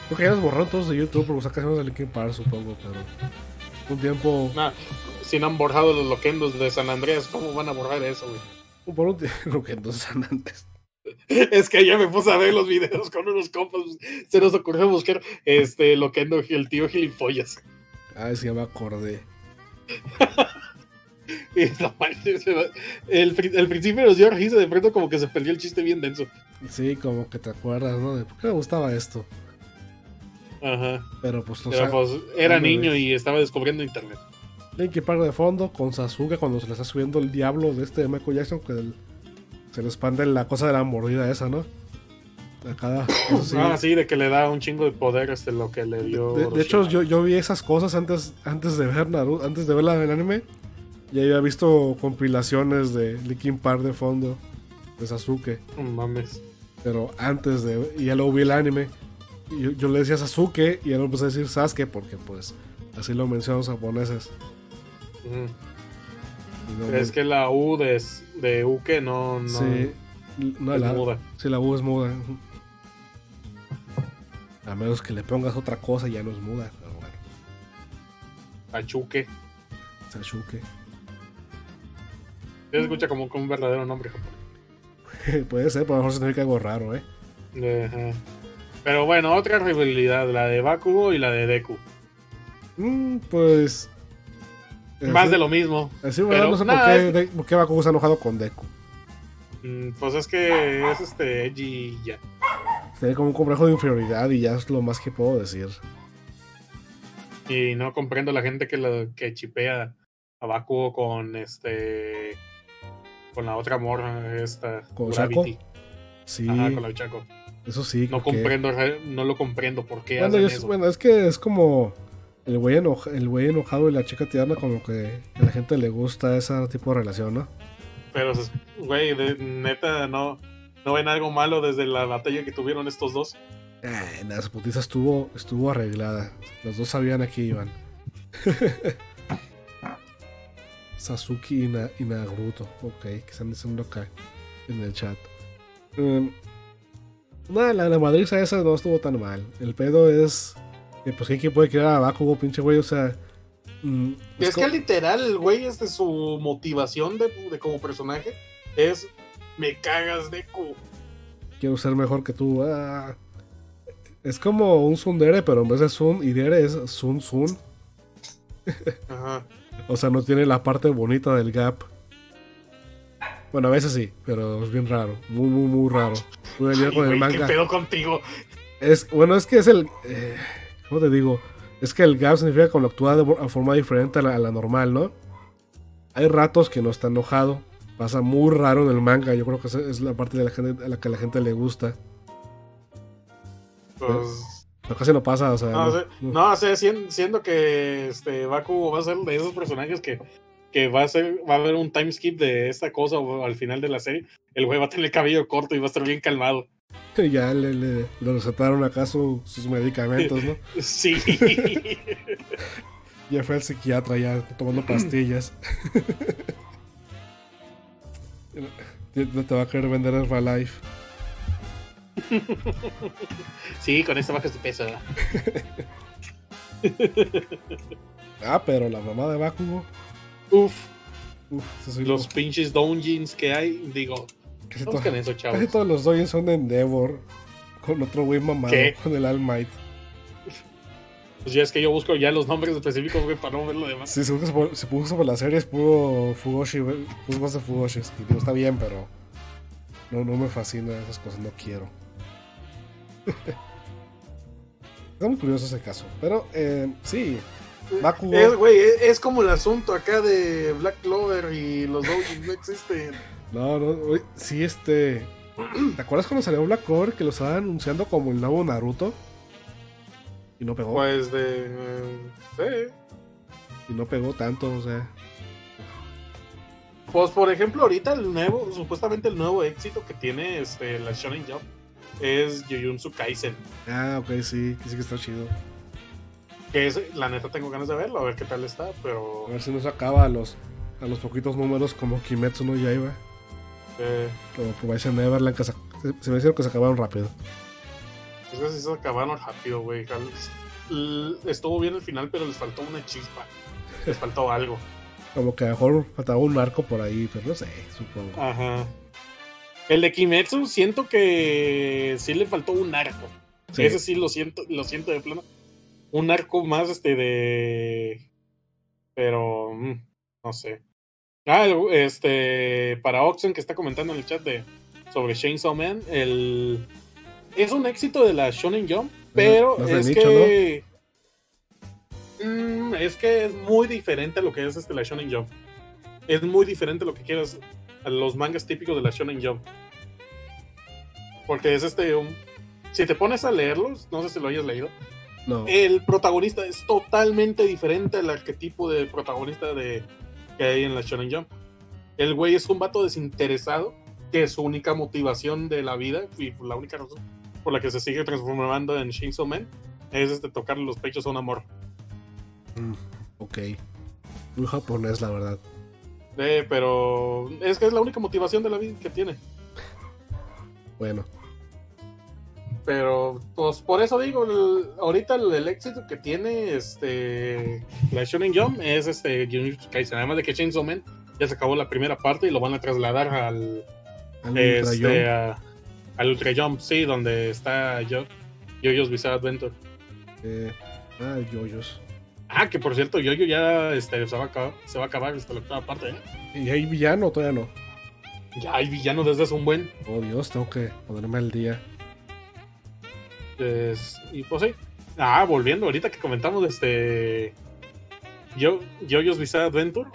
Creo que ya los borraron todos de YouTube por usar canciones de Linkin Park, supongo, pero. Un tiempo. Nah, si no han borrado los loquendos de San Andreas, ¿cómo van a borrar eso, güey? Por un tiempo <laughs> que entonces antes. Es que ayer me puse a ver los videos con unos compas. Se nos ocurrió buscar este lo que ando el tío gilipollas. Ah, sí, ya me acordé. <laughs> <laughs> el, el principio nos dio risa, de pronto como que se perdió el chiste bien denso. Sí, como que te acuerdas, ¿no? De por qué me gustaba esto. Ajá. Pero pues no Pero, sé. pues, era niño y estaba descubriendo internet. Linkin Park de fondo con Sasuke cuando se le está subiendo el diablo de este Michael Jackson que el- se le expande la cosa de la mordida esa, ¿no? A cada. sí. Ah, sí, de que le da un chingo de poder este lo que le dio. De, de hecho, yo, yo vi esas cosas antes, antes de ver Naruto, antes de ver la- el anime. Ya había visto compilaciones de Linkin Park de fondo de Sasuke. No mames. Pero antes de. Y ya luego vi el anime. Y yo, yo le decía Sasuke y ya lo empecé a decir Sasuke porque, pues, así lo mencionan los japoneses. No Pero es me- que la U de, de Uke no, no Sí, no, es la, muda. sí, la U es muda. A menos que le pongas otra cosa ya no es muda. Pero bueno, Pachuque. Sasuke. Se escucha como, un verdadero nombre japonés. <laughs> Puede ser, pero a lo mejor significa algo raro, ¿eh? Ajá. Pero bueno, otra rivalidad, la de Bakugo y la de Deku. Mm, pues. Más así- de lo mismo. Así, pero no sé nada, por, qué, es- de- por qué Bakugo está enojado con Deku. Mm, Pues es que es este Edgy y ya. Tiene como un complejo de inferioridad y ya es lo más que puedo decir. Y no comprendo la gente que, lo, que chipea a Bakugo con este. Con la otra morra, esta. ¿Con Gravity. Sí, Ajá, con la Chaco. eso sí. No que- comprendo, re- no lo comprendo por qué Bueno, hacen es, eso. bueno, es que es como el güey, enoja- el güey enojado y la chica tierna, como que a la gente le gusta ese tipo de relación, ¿no? Pero, güey, de- neta, no, no ven algo malo desde la batalla que tuvieron estos dos. Ay, nada, su putiza estuvo, estuvo arreglada. Los dos sabían a qué iban. Sasuke y, Na- y Naruto. Ok, que están diciendo acá en el chat. Um, nada, la, la madriza esa no estuvo tan mal. El pedo es que, pues, ¿quién puede quedar a Bakugo, pinche güey? O sea. mm, Es, como- que literal, el güey, este, su motivación de, de como personaje es me cagas de cu. quiero ser mejor que tú. ah. Es como un Sundere, pero en vez de Sun y Dere es Sun Sun. Ajá. O sea, no tiene la parte bonita del gap. Bueno, a veces sí, pero es bien raro. Muy, muy, muy raro. Ay, con el güey, ¿Qué manga. pedo contigo? Es, bueno, es que es el. eh, ¿Cómo te digo? Es que el gap significa cuando actúa de forma diferente a la, a la normal, ¿no? Hay ratos que no está enojado. Pasa muy raro en el manga. Yo creo que esa es la parte de la gente, a la que a la gente le gusta. Pues. Pero casi no pasa, o sea. No, no- sé, no. siendo que este Bakugo va a ser de esos personajes que, que va a ser, va a haber un time skip de esta cosa o al final de la serie, el güey va a tener el cabello corto y va a estar bien calmado. <laughs> ya le, le, le recetaron acaso sus medicamentos, ¿no? <laughs> Sí. <laughs> Ya fue al psiquiatra, ya tomando pastillas. No te va a querer vender Herbalife. <laughs> sí, con esta bajas de peso. <laughs> Ah, pero la mamá de Bakugo. Uf, Uf, sí los lo- pinches doujins que hay, digo, casi, eso, chavos. casi todos los doyens son de Endeavor. Con otro güey mamado, ¿Qué? con el All Might. Pues ya es que yo busco ya los nombres específicos, güey, para no ver lo demás. Sí, si buscas por, si buscas por la serie es puro Fugoshi, güey. Pues más de Fugoshi. Digo, está bien, pero. No, no me fascina esas cosas, no quiero. <laughs> está muy curioso ese caso. Pero, eh, sí. Bakugo. Es, güey, es, es como el asunto acá de Black Clover y los doujins no existen. No, no, oye, sí, este. <clears throat> ¿Te acuerdas cuando salió Black Clover que lo estaban anunciando como el nuevo Naruto? Y no pegó. Pues de. eh, sí. Y no pegó tanto, o sea. Pues por ejemplo, ahorita el nuevo, supuestamente el nuevo éxito que tiene este, la Shonen Jump es Jujutsu Kaisen. Ah, ok, sí, sí que está chido. Que es, la neta tengo ganas de verlo, a ver qué tal está, pero A ver si no se acaba a los, a los poquitos números como Kimetsu no Yaiba. eh, Como Provision Neverland, que se, se me hicieron que se acabaron rápido. es que sí se acabaron rápido, güey. Estuvo bien el final, pero les faltó una chispa. Les faltó algo. Como que a lo mejor faltaba un arco por ahí, pero no sé, supongo. Ajá. El de Kimetsu siento que sí le faltó un arco. Sí. Ese sí lo siento, lo siento de plano. Un arco más este de. Pero. mm, no sé. Ah, este. Para Oxen que está comentando en el chat de. Sobre Chainsaw Man. El. Es un éxito de la Shonen Jump. Pero es que. Mm, es que es muy diferente a lo que es este, la Shonen Jump. Es muy diferente a lo que quieras. A los mangas típicos de la Shonen Jump. Porque es este. un- si te pones a leerlos, no sé si lo hayas leído. No. El protagonista es totalmente diferente al arquetipo de protagonista de, que hay en la Shonen Jump. El güey es un vato desinteresado, que su única motivación de la vida y la única razón por la que se sigue transformando en Chainsaw Man es este, tocarle los pechos a un amor. Mm, ok. Muy japonés, la verdad. Eh, pero es que es la única motivación de la vida que tiene. Bueno, Pero, pues por eso digo, el- ahorita el, el éxito que tiene este la Shonen Jump es este Jujutsu Kaisen. Además de que Chainsaw Man ya se acabó la primera parte y lo van a trasladar al al este, Ultra a- al Ultra Jump, sí, donde está Yo Yoyo's Bizarre Adventure. Eh, ah, yoyos. Ah, que por cierto, Yoyo ya este, se va a acabar, se va a acabar esta la octava parte, ¿eh? ¿Y hay villano? Todavía no. Ya hay villano desde hace un buen. Oh Dios, tengo que ponerme al día. Es- y pues sí. Ah, volviendo, ahorita que comentamos este. Yo, Yoyo's Bizarre Adventure.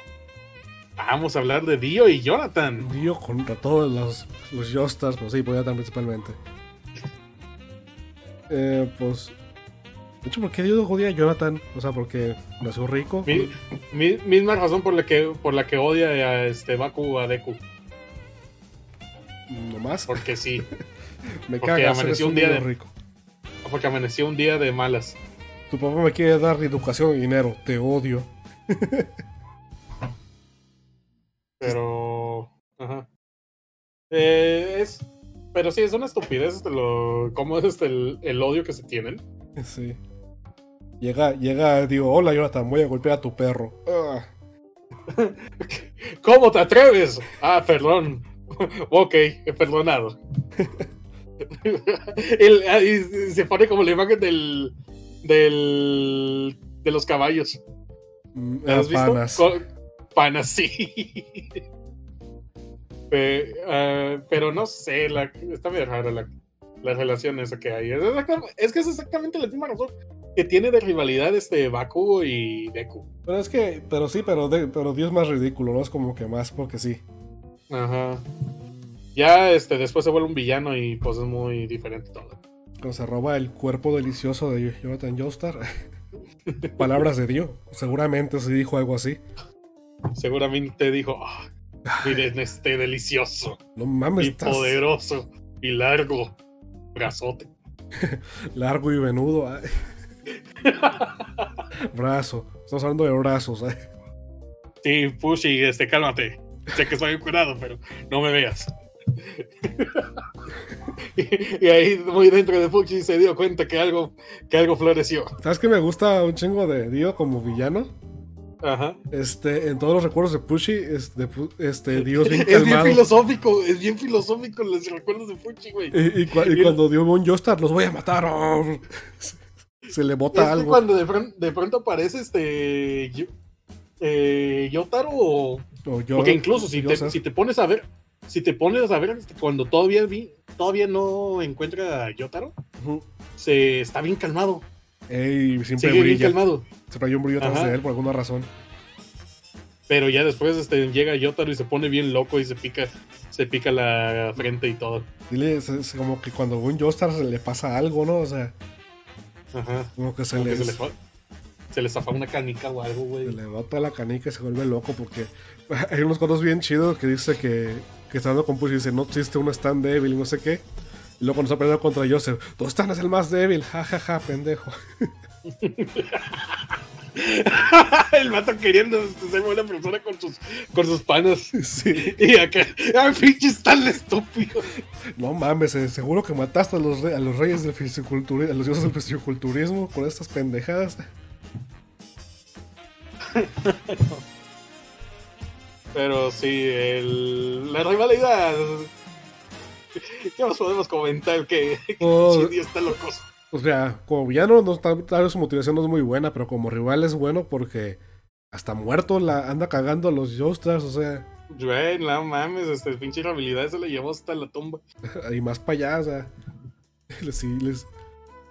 Vamos a hablar de Dio y Jonathan. Dio contra todos los, los Yostars, pues sí, Poyatan principalmente. Eh, pues. De hecho, ¿por qué Dio odia a Jonathan? O sea, porque nació rico. Mi- mi- misma razón por la que por la que odia a este Baku a Deku. Nomás. Porque sí. <laughs> Me porque eres amaneció un día de- rico. Porque amaneció un día de malas. Tu papá me quiere dar educación y dinero. Te odio. <laughs> Pero. Ajá. Eh, es. Pero sí, es una estupidez este, lo, cómo es este, el, el odio que se tienen. <laughs> Sí. Llega, llega, digo, hola Jonathan, voy a golpear a tu perro. Ah, <laughs> ¿Cómo te atreves? Ah, perdón. <laughs> ok, perdonado. <laughs> El- ah, y se pone como la imagen del. del. de los caballos. mm, ¿Lo has visto? panas. Panas, sí. Ah, pero no sé, la, está medio rara la, la relación esa que hay. Es, es que es exactamente la misma razón que tiene de rivalidad este Bakugo y Deku. Pero es que, pero sí, pero, de- pero Dios es más ridículo, ¿no? Es como que más porque sí. Ajá. Ya este, después se vuelve un villano y pues es muy diferente todo. Cuando se roba el cuerpo delicioso de Jonathan Joestar. <laughs> Palabras de Dios. Seguramente se dijo algo así. Seguramente dijo, ah, miren este delicioso No mames, y estás poderoso y largo brazote. <laughs> largo y venudo. <laughs> Brazo. Estamos hablando de brazos. ay. Sí, Pushy, este, cálmate. Sé que estoy curado, pero no me veas. y, <laughs> y ahí muy dentro de Pushy se dio cuenta que algo, que algo floreció. ¿Sabes que me gusta un chingo de Dio como villano? Ajá. Este, en todos los recuerdos de Pushy, este, este Dio es bien Es bien filosófico, es bien filosófico los recuerdos de Pushy, güey. Y, y cua- y Y- cuando dio un Joestar, los voy a matar. oh. <laughs> Se le bota Es que algo. cuando de, pron- de pronto aparece este. Eh, Yotaro o O yo- Porque incluso si te, Joestar. si te pones a ver, si te pones a ver este, cuando todavía vi, todavía no encuentra a Yotaro, se está bien calmado. Ey, siempre Sigue bien brilla. calmado. Siempre hay un brillo atrás de él por alguna razón. Pero ya después este, llega Yotaro y se pone bien loco y se pica, se pica la frente y todo. Dile, es, es como que cuando a un Joestar se le pasa algo, ¿no? O sea, Ajá. como que se, Como le, que se, le, fa- se zafa una canica o algo, güey. se le bota la canica y se vuelve loco porque <laughs> hay unos cuadros bien chidos que dice que, que está dando con Push y dice, no existe un stand débil y no sé qué. Y luego cuando está peleando contra Joseph, tu stand es el más débil, <laughs> jajaja, pendejo. <laughs> <laughs> El vato queriendo ser buena persona con sus, con sus panas. Sí. Y acá, ¡ay, pinches tan estúpido! No mames, eh, seguro que mataste a los, re- a los reyes del fisiculturismo, a los dioses del fisiculturismo con estas pendejadas. Pero sí, el, la rivalidad. ¿Qué más podemos comentar? Que, que Oh. Está locoso. O sea, como villano, no, tal, tal vez su motivación no es muy buena, pero como rival es bueno porque hasta muerto la anda cagando a los Joestars, o sea, Güey, no mames, este pinche habilidad se le llevó hasta la tumba. <laughs> y más para allá, o sea, <laughs> les- sí, les-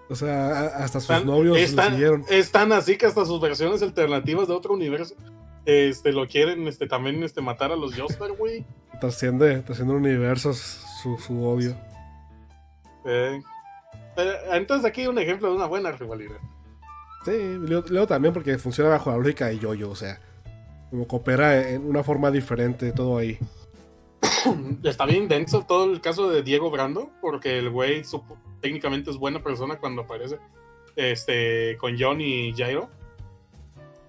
o sea, hasta sus Están- novios le están, siguieron. están así que hasta sus versiones alternativas de otro universo este, lo quieren este, también este, matar a los Joestar, güey. Trasciende, trasciende universos su, su odio. Eh, pero, entonces aquí un ejemplo de una buena rivalidad. Sí, luego, también porque funciona bajo la lógica de Yoyo, o sea, como coopera en una forma diferente todo ahí. <coughs> Está bien denso todo el caso de Diego Brando, porque el güey supo- técnicamente es buena persona cuando aparece este, con John y Jairo.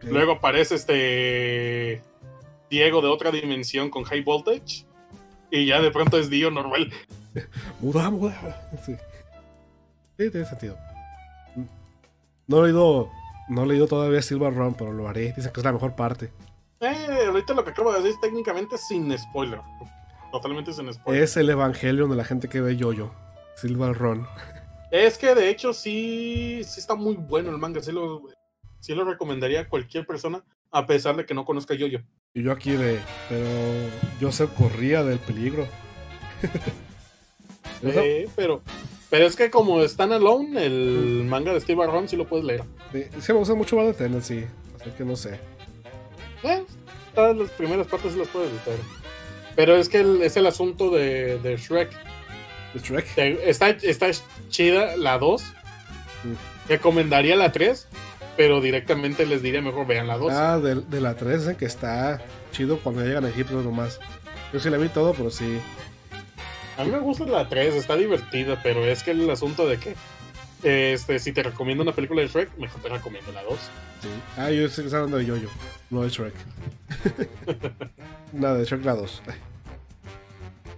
Luego aparece este Diego de otra dimensión con High Voltage. Y ya de pronto es Dio normal. <laughs> Muda, muda. Sí. Sí, tiene sentido. No he leído, no he leído todavía Silver Run, pero lo haré. Dice que es la mejor parte. Eh, ahorita lo que acabo de decir es técnicamente sin spoiler. Totalmente sin spoiler. Es el Evangelion de la gente que ve Yoyo. Silver Run. Es que de hecho sí, sí está muy bueno el manga. Sí lo, sí lo recomendaría a cualquier persona, a pesar de que no conozca Yoyo. Y yo aquí de. Pero Joseph corría del peligro. <laughs> Eh, pero, pero es que como están alone, el manga de Steve Arron sí lo puedes leer. sí, sí me gusta mucho más de Tennessee. Así que no sé. Eh, todas las primeras partes sí las puedes leer. Pero es que el- es el asunto de, de Shrek. ¿De Shrek? Te- está, está chida la 2. Mm. Recomendaría la 3. Pero directamente les diría mejor vean la 2. Ah, de, de la 3 dicen que está chido cuando llegan a Egipto nomás. Yo sí la vi todo, pero sí. A mí me gusta la 3, está divertida, pero es que el asunto de que este, si te recomiendo una película de Shrek, mejor te recomiendo la 2. sí. Ah, yo estoy hablando de Yoyo, no de Shrek. <laughs> Nada, de Shrek la 2.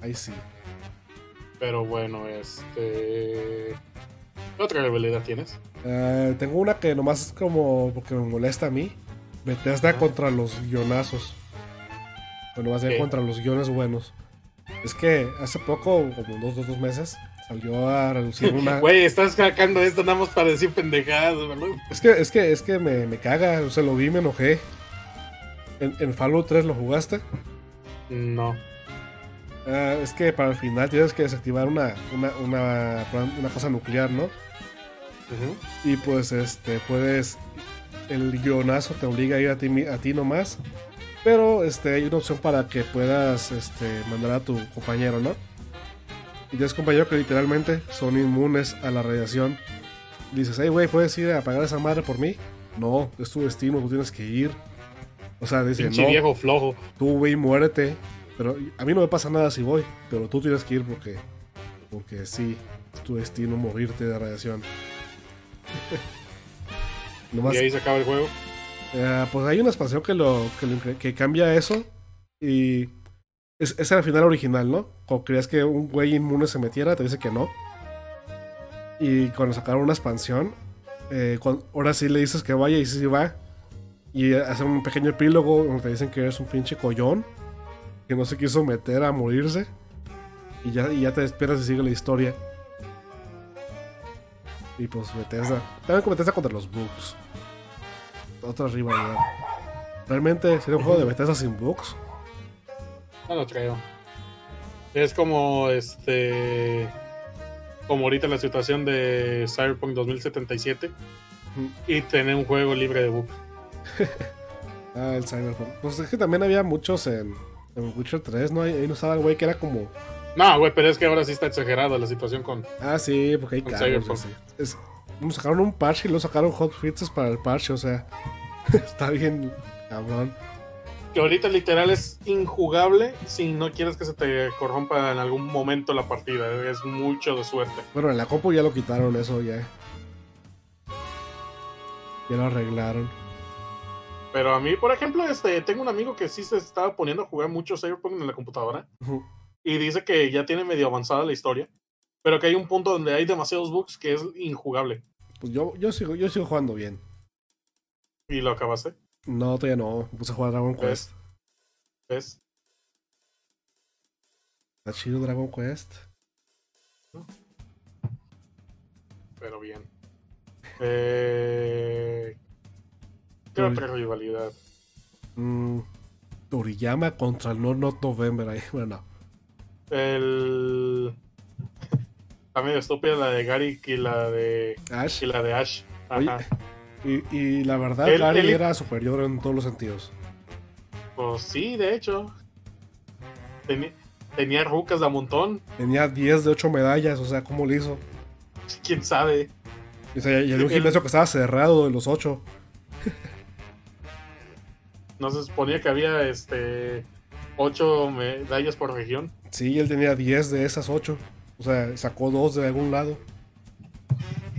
Ahí sí. Pero bueno, este. ¿Qué otra rivalidad tienes? Ah, tengo una que nomás es como porque me molesta a mí. Bethesda Ajá. contra los guionazos. Bueno, más bien ¿Qué? contra los guiones buenos. Es que hace poco, como dos, dos, dos meses, salió a reducir una. <laughs> Güey, estás sacando esto nada más para decir pendejadas, ¿verdad? Es que, es que, es que me, me caga, o sea, lo vi, me enojé. En, en Fallout 3 lo jugaste. No. Ah, es que para el final tienes que desactivar una, una, una, una cosa nuclear, ¿no? Y pues este puedes. El guionazo te obliga a ir a ti, a ti nomás. Pero este, hay una opción para que puedas este, mandar a tu compañero, ¿no? Y tienes compañeros que literalmente son inmunes a la radiación. Y dices, hey, güey, ¿puedes ir a apagar esa madre por mí? No, es tu destino, tú tienes que ir. O sea, dice, Pinche no, viejo flojo. tú, güey, muérete. Pero a mí no me pasa nada si voy. Pero tú tienes que ir porque. Porque sí, es tu destino morirte de radiación. <laughs> Nomás, Y ahí se acaba el juego. Eh, pues hay una expansión que lo, que, cambia eso. Y. Es, era el final original, ¿no? Cuando creías que un güey inmune se metiera, te dice que no. Y cuando sacaron una expansión, eh, ahora sí le dices que vaya y sí sí va. Y hacen un pequeño epílogo donde te dicen que eres un pinche collón. Que no se quiso meter a morirse. Y ya, y ya te esperas y sigue la historia. Y pues Bethesda. También con contra los bugs. Otra rivalidad. Realmente sería un juego de Bethesda sin bugs. No lo creo. Es como este. Como ahorita la situación de Cyberpunk 2077 y tener un juego libre de bugs. <laughs> Ah, el Cyberpunk. Pues es que también había muchos en, en Witcher 3, ¿no? Ahí, no estaba el güey que era como. No, güey, pero es que ahora sí está exagerada la situación con. Ah, sí, porque hay Con. Cyberpunk. Es, nos sacaron un parche y luego sacaron hotfixes para el parche, o sea. <laughs> está bien, cabrón. Que ahorita literal es injugable si no quieres que se te corrompa en algún momento la partida. Es mucho de suerte. Bueno, en la compu ya lo quitaron eso, ya. Ya lo arreglaron. Pero a mí, por ejemplo, este, tengo un amigo que sí se estaba poniendo a jugar mucho Cyberpunk en la computadora. Y dice que ya tiene medio avanzada la historia, pero que hay un punto donde hay demasiados bugs que es injugable. Pues yo, yo, sigo, yo sigo jugando bien. Y lo acabaste, No, todavía no. Me puse a jugar Dragon ¿Ves? Quest. ¿ves? Está chido Dragon Quest. Pero bien. Eh, ¿Qué otra rivalidad? Mm, Toriyama contra el No Not November. Ahí, <laughs> bueno, El. Está medio estúpida la de Gary y la de. Ash. Y la de Ash. Oye, Ajá. Y, y la verdad, Gary era superior en todos los sentidos. Pues sí, de hecho. Tenía, tenía rucas de a montón. Tenía 10 de 8 medallas, o sea, ¿cómo lo hizo? Quién sabe. O sea, y un Él- gimnasio que estaba cerrado de los 8. <laughs> No se suponía que había este. Ocho medallas por región. Sí, él tenía 10 de esas 8. O sea, sacó 2 de algún lado.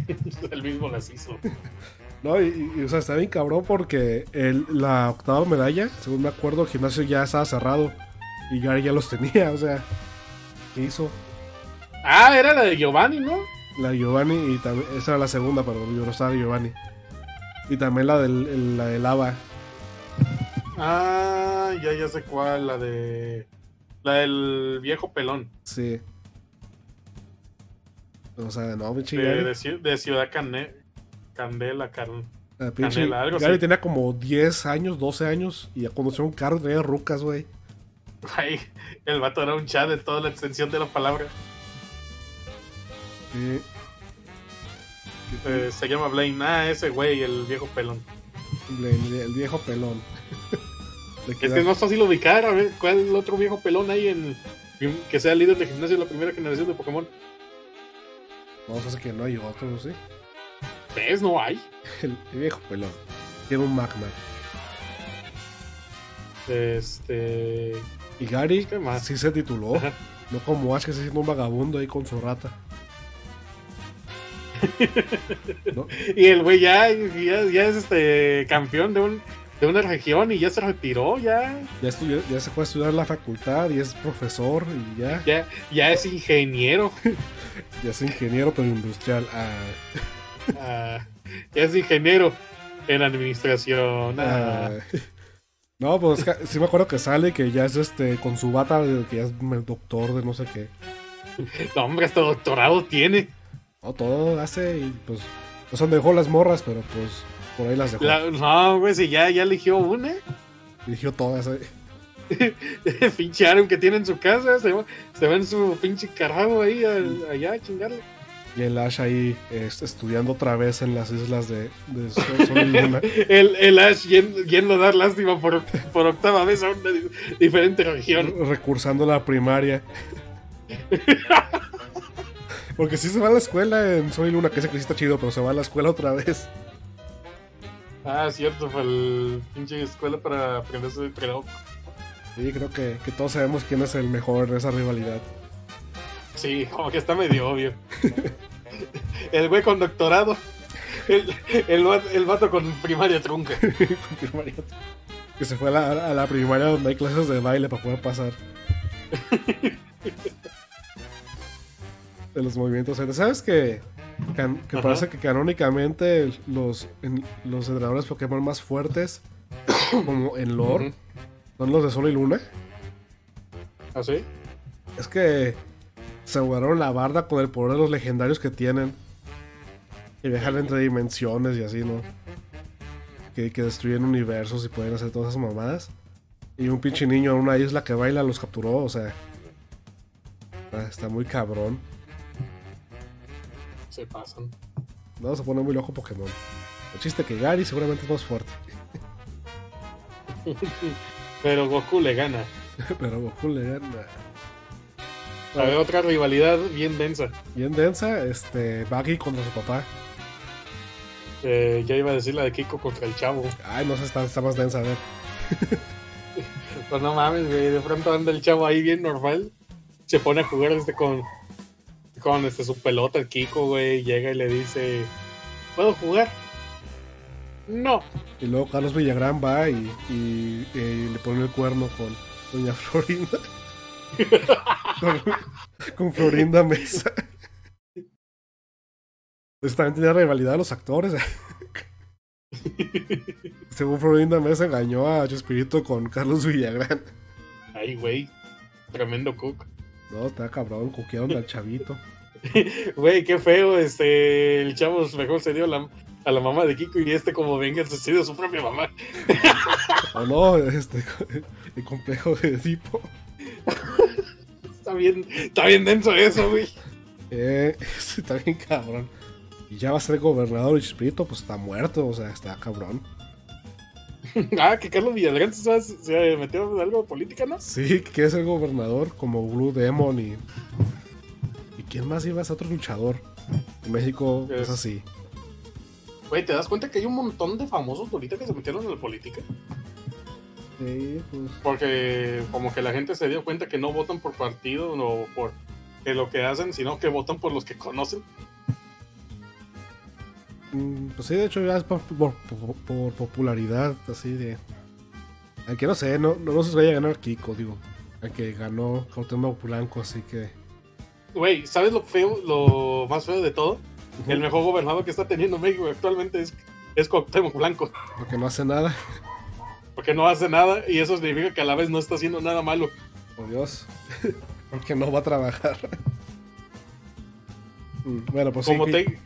<laughs> Él mismo las hizo. No, y, y, o sea, está bien cabrón porque el- la octava medalla, según me acuerdo, el gimnasio ya estaba cerrado. Y Gary ya los tenía, o sea, ¿qué hizo? Ah, era la de Giovanni, ¿no? La de Giovanni y también, esa era la segunda, pero yo no estaba de Giovanni. Y también la del, el- la de Lava. Ah, ya, ya sé cuál, la de. La del viejo pelón. Sí. O sea, no, pinche De, de de Ciudad Cane- Candela, Carl. Ah, Canela, algo Gary así. tenía como 10 años, 12 años. Y ya conoció un carro y tenía rucas, güey. Ay, el vato era un chat de toda la extensión de la palabra. Sí. Eh, se llama Blaine. Ah, ese güey, el viejo pelón. El, el viejo pelón. <laughs> Es que es más fácil ubicar, a ver, cuál es el otro viejo pelón hay en. Que sea líder de gimnasio de la primera generación de Pokémon. No, hace que no hay otro, ¿sí? ¿Ves? No hay. El, el viejo pelón. Tiene un Magma. Este. Y Gary ¿Qué más? sí se tituló. Ajá. No como Ash que se siendo un vagabundo ahí con su rata. ¿No? <laughs> Y el güey ya, ya, ya es este campeón de un de una región y ya se retiró, ya, Ya, estudió- ya se fue a estudiar en la facultad y es profesor y ya. ya, ya es ingeniero, <laughs> Ya es ingeniero pero industrial. Ah, ah, ya es ingeniero en administración. ah. ah. No, pues sí me acuerdo que sale que ya es este con su bata de que ya es doctor de no sé qué. No, hombre, hasta doctorado tiene. No, todo hace y pues no dónde dejó las morras, pero pues por ahí las dejó. La- no, güey, si ya, ya eligió una, Eligió todas. eh. <laughs> pinche Aaron que tiene en su casa, se va, se va en su pinche carajo ahí al- allá a chingarle. Y el Ash ahí es- estudiando otra vez en las islas de, de Sol, Sol y Luna. <laughs> El, el Ash yendo, yendo a dar lástima por, por octava vez a una di- diferente región. recursando la primaria. <laughs> Porque sí se va a la escuela en Soy Luna, que ese que sí está chido, pero se va a la escuela otra vez. Ah, cierto, fue el pinche escuela para aprenderse de reloj. Sí, creo que, que todos sabemos quién es el mejor en esa rivalidad. Sí, como que está medio obvio. el güey con doctorado. El, el, el vato con primaria trunca. <laughs> Con primaria. que se fue a la, a la primaria donde hay clases de baile para poder pasar. de los movimientos. ¿Sabes can- que Ajá. parece que canónicamente los, en- los entrenadores Pokémon más fuertes, como en lore. Son los de Sol y Luna? ¿Ah, sí? Es que se jugaron la barda con el poder de los legendarios que tienen. Que viajan entre dimensiones y así, ¿no? Que, que destruyen universos y pueden hacer todas esas mamadas. Y un pinche niño en una isla que baila los capturó, o sea. Está, está muy cabrón. Se pasan. No, se pone muy loco Pokémon. El chiste que Gary seguramente es más fuerte. <laughs> Pero Goku le gana. <laughs> Pero Goku le gana. A ver, otra rivalidad bien densa. Bien densa, este, Baggy contra su papá. Eh, ya iba a decir la de Kiko contra el chavo. Ay, no sé, está, está más densa, a ver. <laughs> Pues no mames, güey. De pronto anda el chavo ahí bien normal. Se pone a jugar este con. Con este su pelota, el Kiko, güey. Llega y le dice. ¿Puedo jugar? No. Y luego Carlos Villagrán va y, y- y le pone el cuerno con Doña Florinda. con, <laughs> con Florinda Mesa. Pues también tenía rivalidad de los actores. Según Florinda Mesa engañó a Chespirito con Carlos Villagrán. Ay, güey. Tremendo cook. No, está cabrón, coquearon al chavito. <laughs> Güey, qué feo, este, el chavo mejor se dio a la, a la mamá de Kiko y este como venga se dio a su propia mamá. <laughs> O no, este, el complejo de tipo. Está bien, está bien denso eso, güey. Eh, <laughs> está bien cabrón. Y ya va a ser gobernador y Chespirito, pues está muerto, o sea, está cabrón. <laughs> Ah, que Carlos Villarreal se, se metió en algo de política, ¿no? Sí, que quiere ser gobernador como Blue Demon y. ¿Y quién más iba a ser otro luchador? En México es Es- así. Güey, ¿te das cuenta que hay un montón de famosos ahorita que se metieron en la política? Sí, pues. Porque como que la gente se dio cuenta que no votan por partido o por que lo que hacen, sino que votan por los que conocen. mm, Pues sí, de hecho ya es por, por- por- por popularidad, así de. Aunque no sé, no, no, no si vaya a ganar Kiko, digo. Aunque ganó Cuauhtémoc Blanco, así que. Güey, ¿sabes lo feo, lo más feo de todo? El mejor gobernador que está teniendo México actualmente es, es Cuauhtémoc Blanco. Porque no hace nada. Porque no hace nada y eso significa que a la vez no está haciendo nada malo. Por Dios. <laughs> Porque no va a trabajar. Mm, Bueno, pues sí, Como te...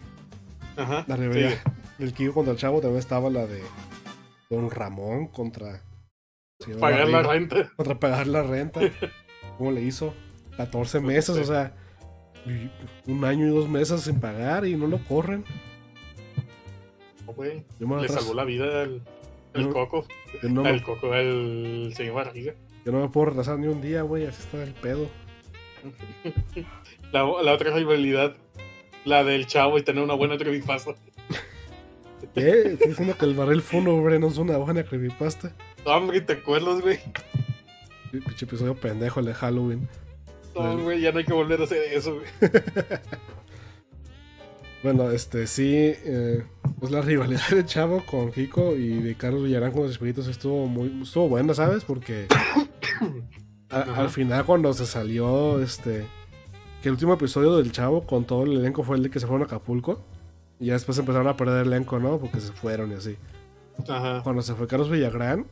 Ajá. la sí. rivalidad del Kiko contra el Chavo también estaba la de Don Ramón contra. Pagar la renta. Contra pagar la renta. <laughs> ¿Cómo le hizo? 14 meses, o sea, un año y dos meses sin pagar y no lo corren. Oh, güey. Le salvó la vida al, Yo- Coco. no, me, Al Coco, al señor Barriga. yo no me puedo retrasar ni un día, güey, así está el pedo. <laughs> La, la otra rivalidad, la del chavo y tener una buena creepypasta. ¿Qué? <laughs> Estoy diciendo que el barril fúnebre no es una buena creepypasta. Hombre, ¿te acuerdas, güey? Pinche episodio pendejo el de Halloween. No, güey, ya no hay que volver a hacer eso, güey. <laughs> Bueno, este sí, eh, pues la rivalidad de Chavo con Kiko y de Carlos Villarán con los espíritus estuvo muy estuvo buena, ¿sabes? Porque a- al final cuando se salió este que el último episodio del Chavo con todo el elenco fue el de que se fueron a Acapulco y ya después empezaron a perder el elenco, ¿no? Porque se fueron y así. Ajá. Cuando se fue Carlos Villagrán,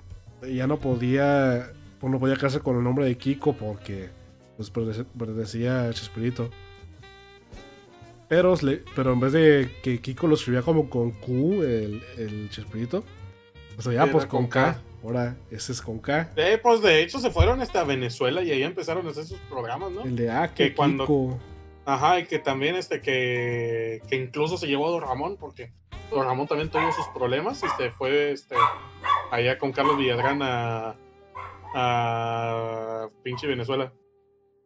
ya no podía pues no podía quedarse con el nombre de Kiko porque pues pertenecía a Chespirito. Pero, le- pero en vez de que Kiko lo escribía como con Q, el, el Chespirito, o sea, ya Era pues con con K. K. Ahora ese es con K. Eh, pues de hecho se fueron hasta Venezuela y ahí empezaron a hacer sus programas, ¿no? El de A, Que que cuando- Kiko. Ajá, y que también este que, que incluso se llevó a Don Ramón, porque Don Ramón también tuvo sus problemas y se fue este allá con Carlos Villadrán a, a pinche Venezuela.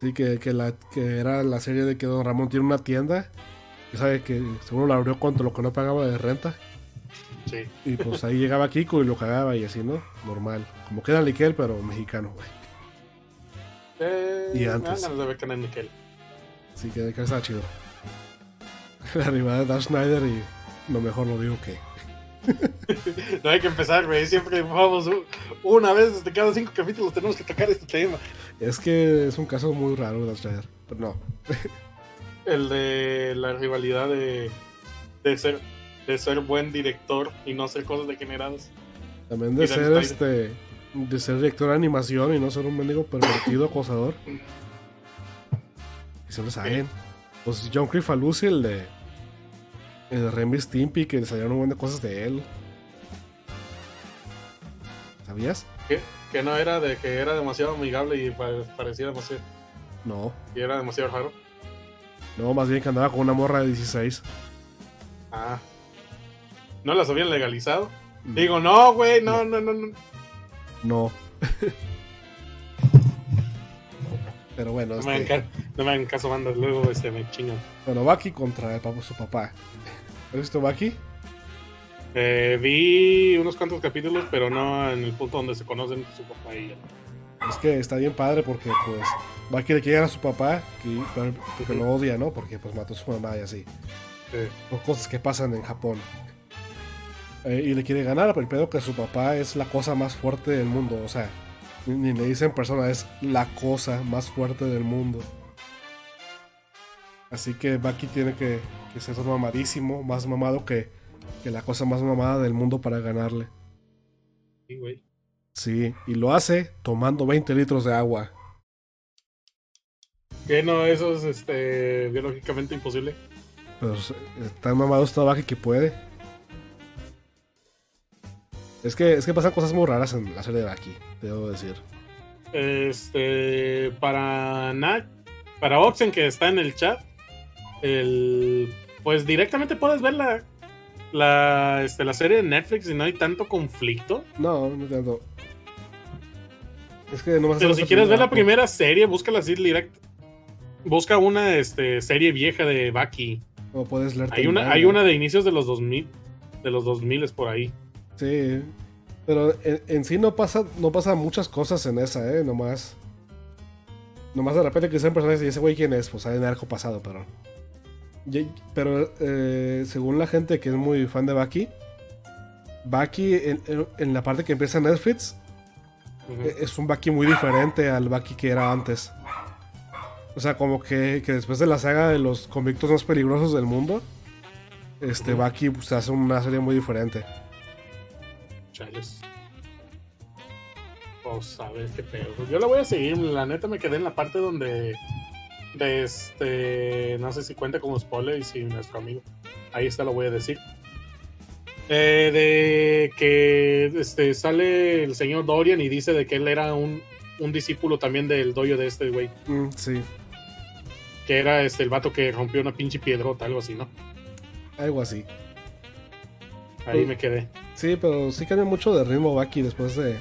Sí, que, que, la, que era la serie de que Don Ramón tiene una tienda. Y sabe que seguro la abrió cuando lo que no pagaba de renta. Sí. Y pues ahí llegaba Kiko y lo cagaba y así, ¿no? Normal. Como queda Liquel, pero mexicano, güey. Eh, Y antes. ver Kenan Nickel. Sí, que, que estaba chido. <laughs> La rivalidad de Dan Schneider y lo mejor lo digo que. <laughs> No hay que empezar, güey. Siempre vamos una vez desde cada cinco capítulos tenemos que tocar este tema. Es que es un caso muy raro Dan Schneider. Pero no. <laughs> El de la rivalidad de, de ser de ser buen director y no hacer cosas degeneradas. También de ser este. De ser director de animación y no ser un mendigo pervertido acosador. <laughs> Que siempre salen. Pues John Crifalusi, el de. El Remy Stimpy, que salieron un montón de cosas de él. ¿Sabías? Que, que no era de que era demasiado amigable y pa- parecía demasiado No. y era demasiado raro. No, más bien que andaba con una morra de 16. Ah. No las habían legalizado. Digo, no, güey, no, no, no, no. No. <laughs> Pero bueno, No me hagan, este, no me hagan caso, banda. Luego este, me chingan. bueno, Baki contra el su papá. ¿Has visto Baki? Eh, vi unos cuantos capítulos, pero no en el punto donde se conocen su papá y ella. Es que está bien padre porque pues Baki le quiere a su papá que, pero- porque lo odia, ¿no? Porque pues mató a su mamá y así. Son cosas que pasan en Japón. Eh, y le quiere ganar, pero el pedo que su papá es la cosa más fuerte del mundo. O sea, ni, ni le dicen persona, es la cosa más fuerte del mundo. Así que Baki tiene que, que ser mamadísimo, más mamado que, que la cosa más mamada del mundo para ganarle. sí, güey. Sí, y lo hace tomando 20 litros de agua. Que no, eso es este, biológicamente imposible. Pues tan mamado está Baki que puede. Es que, es que pasan cosas muy raras en la serie de Baki, debo decir. Este, para Nat, para Oxen que está en el chat, el, pues directamente puedes ver la, la, este, la serie de Netflix y no hay tanto conflicto. No, no tanto. Es que no Pero si quieres ver la primera serie, búscala así direct. Busca una este, serie vieja de Baki. O puedes leer. Hay una, hay una de inicios de los 2000, de los 2000 por ahí. Sí. Pero en, en, sí no pasa, no pasa muchas cosas en esa, eh, nomás. Nomás de repente que sean personajes y ese güey quién es, pues hay en arco pasado, pero. Pero eh, según la gente que es muy fan de Baki, Baki en, en la parte que empieza Netflix uh -huh. es un Baki muy diferente al Baki que era antes. O sea, como que, que después de la saga de los convictos más peligrosos del mundo, este uh -huh. Baki pues, hace una serie muy diferente. Chales. Pues a ver qué pedo. Yo la voy a seguir. La neta me quedé en la parte donde. De este. No sé si cuenta como spoiler y si nuestro amigo. Ahí está, lo voy a decir. Eh, de que este, sale el señor Dorian y dice de que él era un, un discípulo también del doyo de este güey. Mm, sí. Que era este, el vato que rompió una pinche piedrota, algo así, ¿no? Algo así. Ahí me quedé. Sí, pero sí cambia mucho de ritmo Baki después de,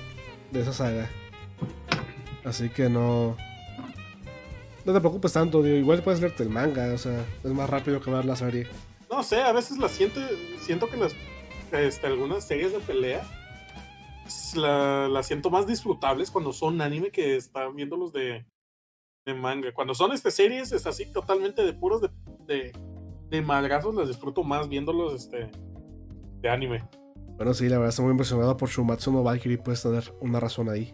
de esa saga. Así que no. No te preocupes tanto, digo, igual puedes leerte el manga, o sea, es más rápido que ver la serie. No sé, a veces la siento, siento que las este, algunas series de pelea la, la, siento más disfrutables cuando son anime que están viéndolos de, de manga. Cuando son este, series es así totalmente de puros de, de, de madrazos, las disfruto más viéndolos este, de anime. Bueno, sí, la verdad estoy muy impresionado por Shumatsu no Valkyrie, puedes tener una razón ahí.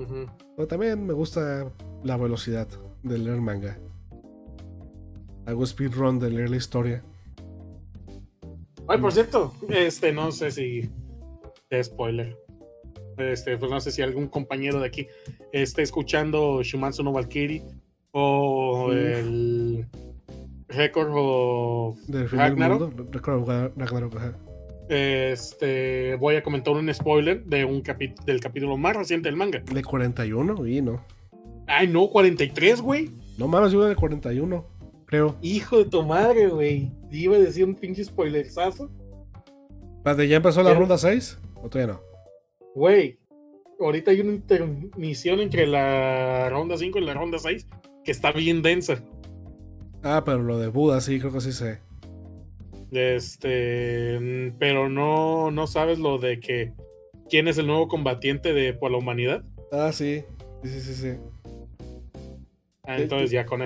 Uh -huh. Pero también me gusta la velocidad de leer manga. Hago speedrun de leer la historia. Ay, por cierto, este, no sé si spoiler. Este, pues no sé si algún compañero de aquí está escuchando Shumatsu no Valkyrie o mm. el Record o Ragnarok. Record Ragnarok. Este, voy a comentar un spoiler de un capi del capítulo más reciente del manga. ¿De 41? Y no. Ay, no, 43, güey. No mames, yo de 41, creo. Hijo de tu madre, güey. Iba a decir un pinche spoilerazo. ¿Espérate, ya empezó la ronda 6? ¿O todavía no? Güey, ahorita hay una intermisión entre la ronda 5 y la ronda 6 que está bien densa. Ah, pero lo de Buda sí, creo que sí sé. Este, pero no, no sabes lo de que quién es el nuevo combatiente de por la humanidad. Ah, sí, sí, sí, sí. Ah, entonces ya con,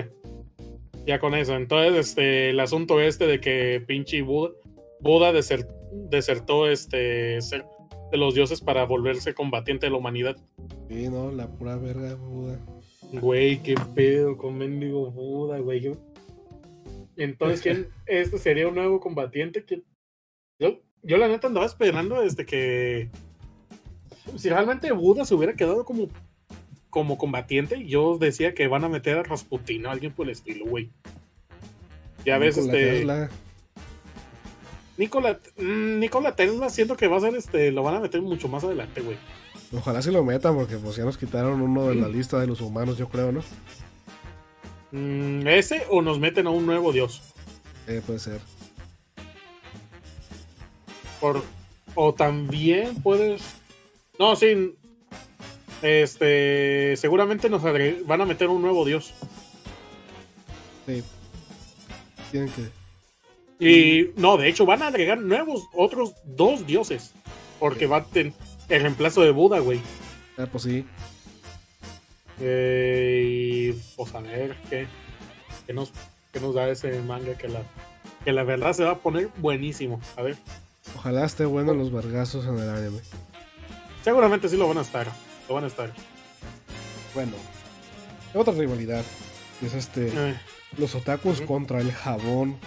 ya con eso. Entonces, este, el asunto este de que pinche Buda, Buda desert, desertó este ser de los dioses para volverse combatiente de la humanidad. Sí, no, la pura verga Buda. Güey, qué pedo con mendigo Buda, güey. Entonces, ¿quién? <laughs> Este sería un nuevo combatiente. que Yo, yo la neta andaba esperando desde que. Si realmente Buda se hubiera quedado como, como combatiente, yo decía que van a meter a Rasputin o alguien por el estilo, güey. Ya ves, Nikola este. Tesla. Nikola, mm, Nikola Tesla siento que va a ser este. Lo van a meter mucho más adelante, güey. Ojalá se lo metan porque pues ya nos quitaron uno de la lista de los humanos, yo creo, ¿no? Mm, ¿Ese o nos meten a un nuevo dios? Eh, puede ser. Por, o también puedes. No, sí. Este. Seguramente nos agre- van a meter un nuevo dios. Sí. Tienen que. Y no, de hecho, van a agregar nuevos, otros dos dioses. Porque va a tener el reemplazo de Buda, güey. Ah, pues sí. Eh, y pues a ver qué, qué, nos, qué nos da ese manga que la, que la verdad se va a poner buenísimo. A ver, Ojalá esté bueno los vergazos en el anime. seguramente sí lo van a estar. Lo van a estar. Bueno. Otra rivalidad. Es este. Eh, Los otakus contra el jabón.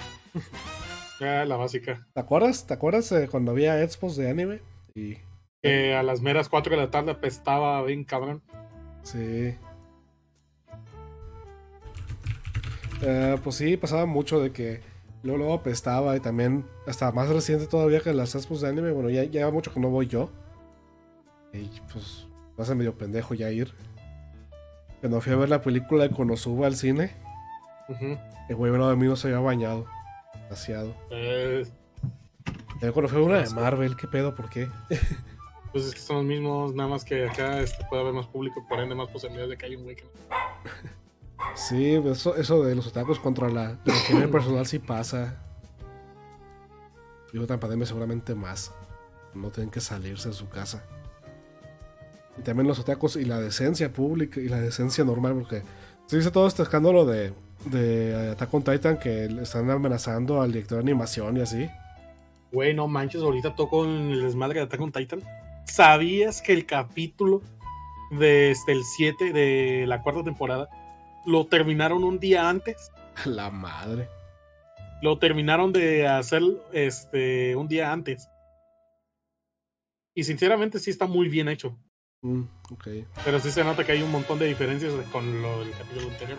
ya la básica. ¿Te acuerdas? ¿Te acuerdas eh, cuando había expos de anime? Y. Que a las meras 4 de la tarde apestaba bien cabrón. Sí. Eh, pues sí, pasaba mucho de que luego, luego apestaba y también, hasta más reciente todavía que las expos de anime, bueno, ya lleva mucho que no voy yo. Y pues, va a ser medio pendejo ya ir. Cuando fui a ver la película de Konosuba al cine, Ujú. el güey de mí no se había bañado. Demasiado. Eh, cuando fue una de Marvel, ¿qué pedo? ¿Por qué? <laughs> pues es que son los mismos, nada más que acá este, puede haber más público, por ende más posibilidades de que haya un güey que no. Sí, eso, eso de los otakus contra la, la <clears throat> personal sí pasa. Y otra pandemia seguramente más. No tienen que salirse de su casa. Y también los otakus y la decencia pública y la decencia normal, porque se dice todo este escándalo de, de Attack on Titan que le están amenazando al director de animación y así. Güey, no manches, ahorita toco en el desmadre de Attack on Titan. ¿Sabías que el capítulo de este, el 7 de la cuarta temporada lo terminaron un día antes? <laughs> La madre. Lo terminaron de hacer este un día antes. Y sinceramente sí está muy bien hecho. Mm, ok. Pero sí se nota que hay un montón de diferencias con lo del capítulo anterior.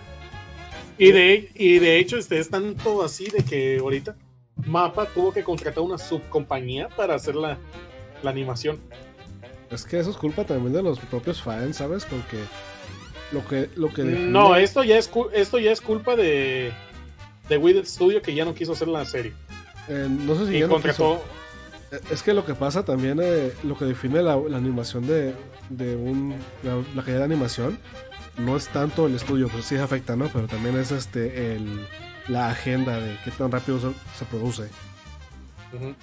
Y de, y de hecho, este es tanto así de que ahorita Mapa tuvo que contratar una subcompañía para hacer la, la animación. Es que eso es culpa también de los propios fans, ¿sabes? Porque lo que, lo que define- No, esto ya es, esto ya es culpa de, de Wizard Studio que ya no quiso hacer la serie. eh, no sé si Y ya no contrató. quiso- Eh, Es que lo que pasa también, eh, lo que define la, la animación de, de un. La, la calidad de animación no es tanto el estudio, pues sí afecta, ¿no? Pero también es este el, la agenda de qué tan rápido se, se produce. Porque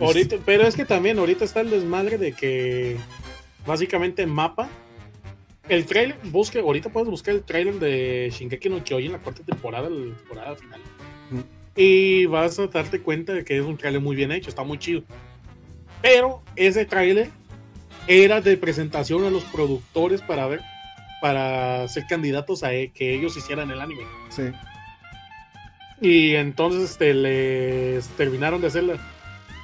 Ahorita, pero es que también ahorita está el desmadre de que básicamente mapa. El trailer, busque, ahorita puedes buscar el trailer de Shingeki no Kyojin en la cuarta temporada, la temporada final. Ujú. Y vas a darte cuenta de que es un trailer muy bien hecho, está muy chido. Pero ese trailer era de presentación a los productores para ver, para ser candidatos a e- que ellos hicieran el anime. sí, Y entonces este, les terminaron de hacerla.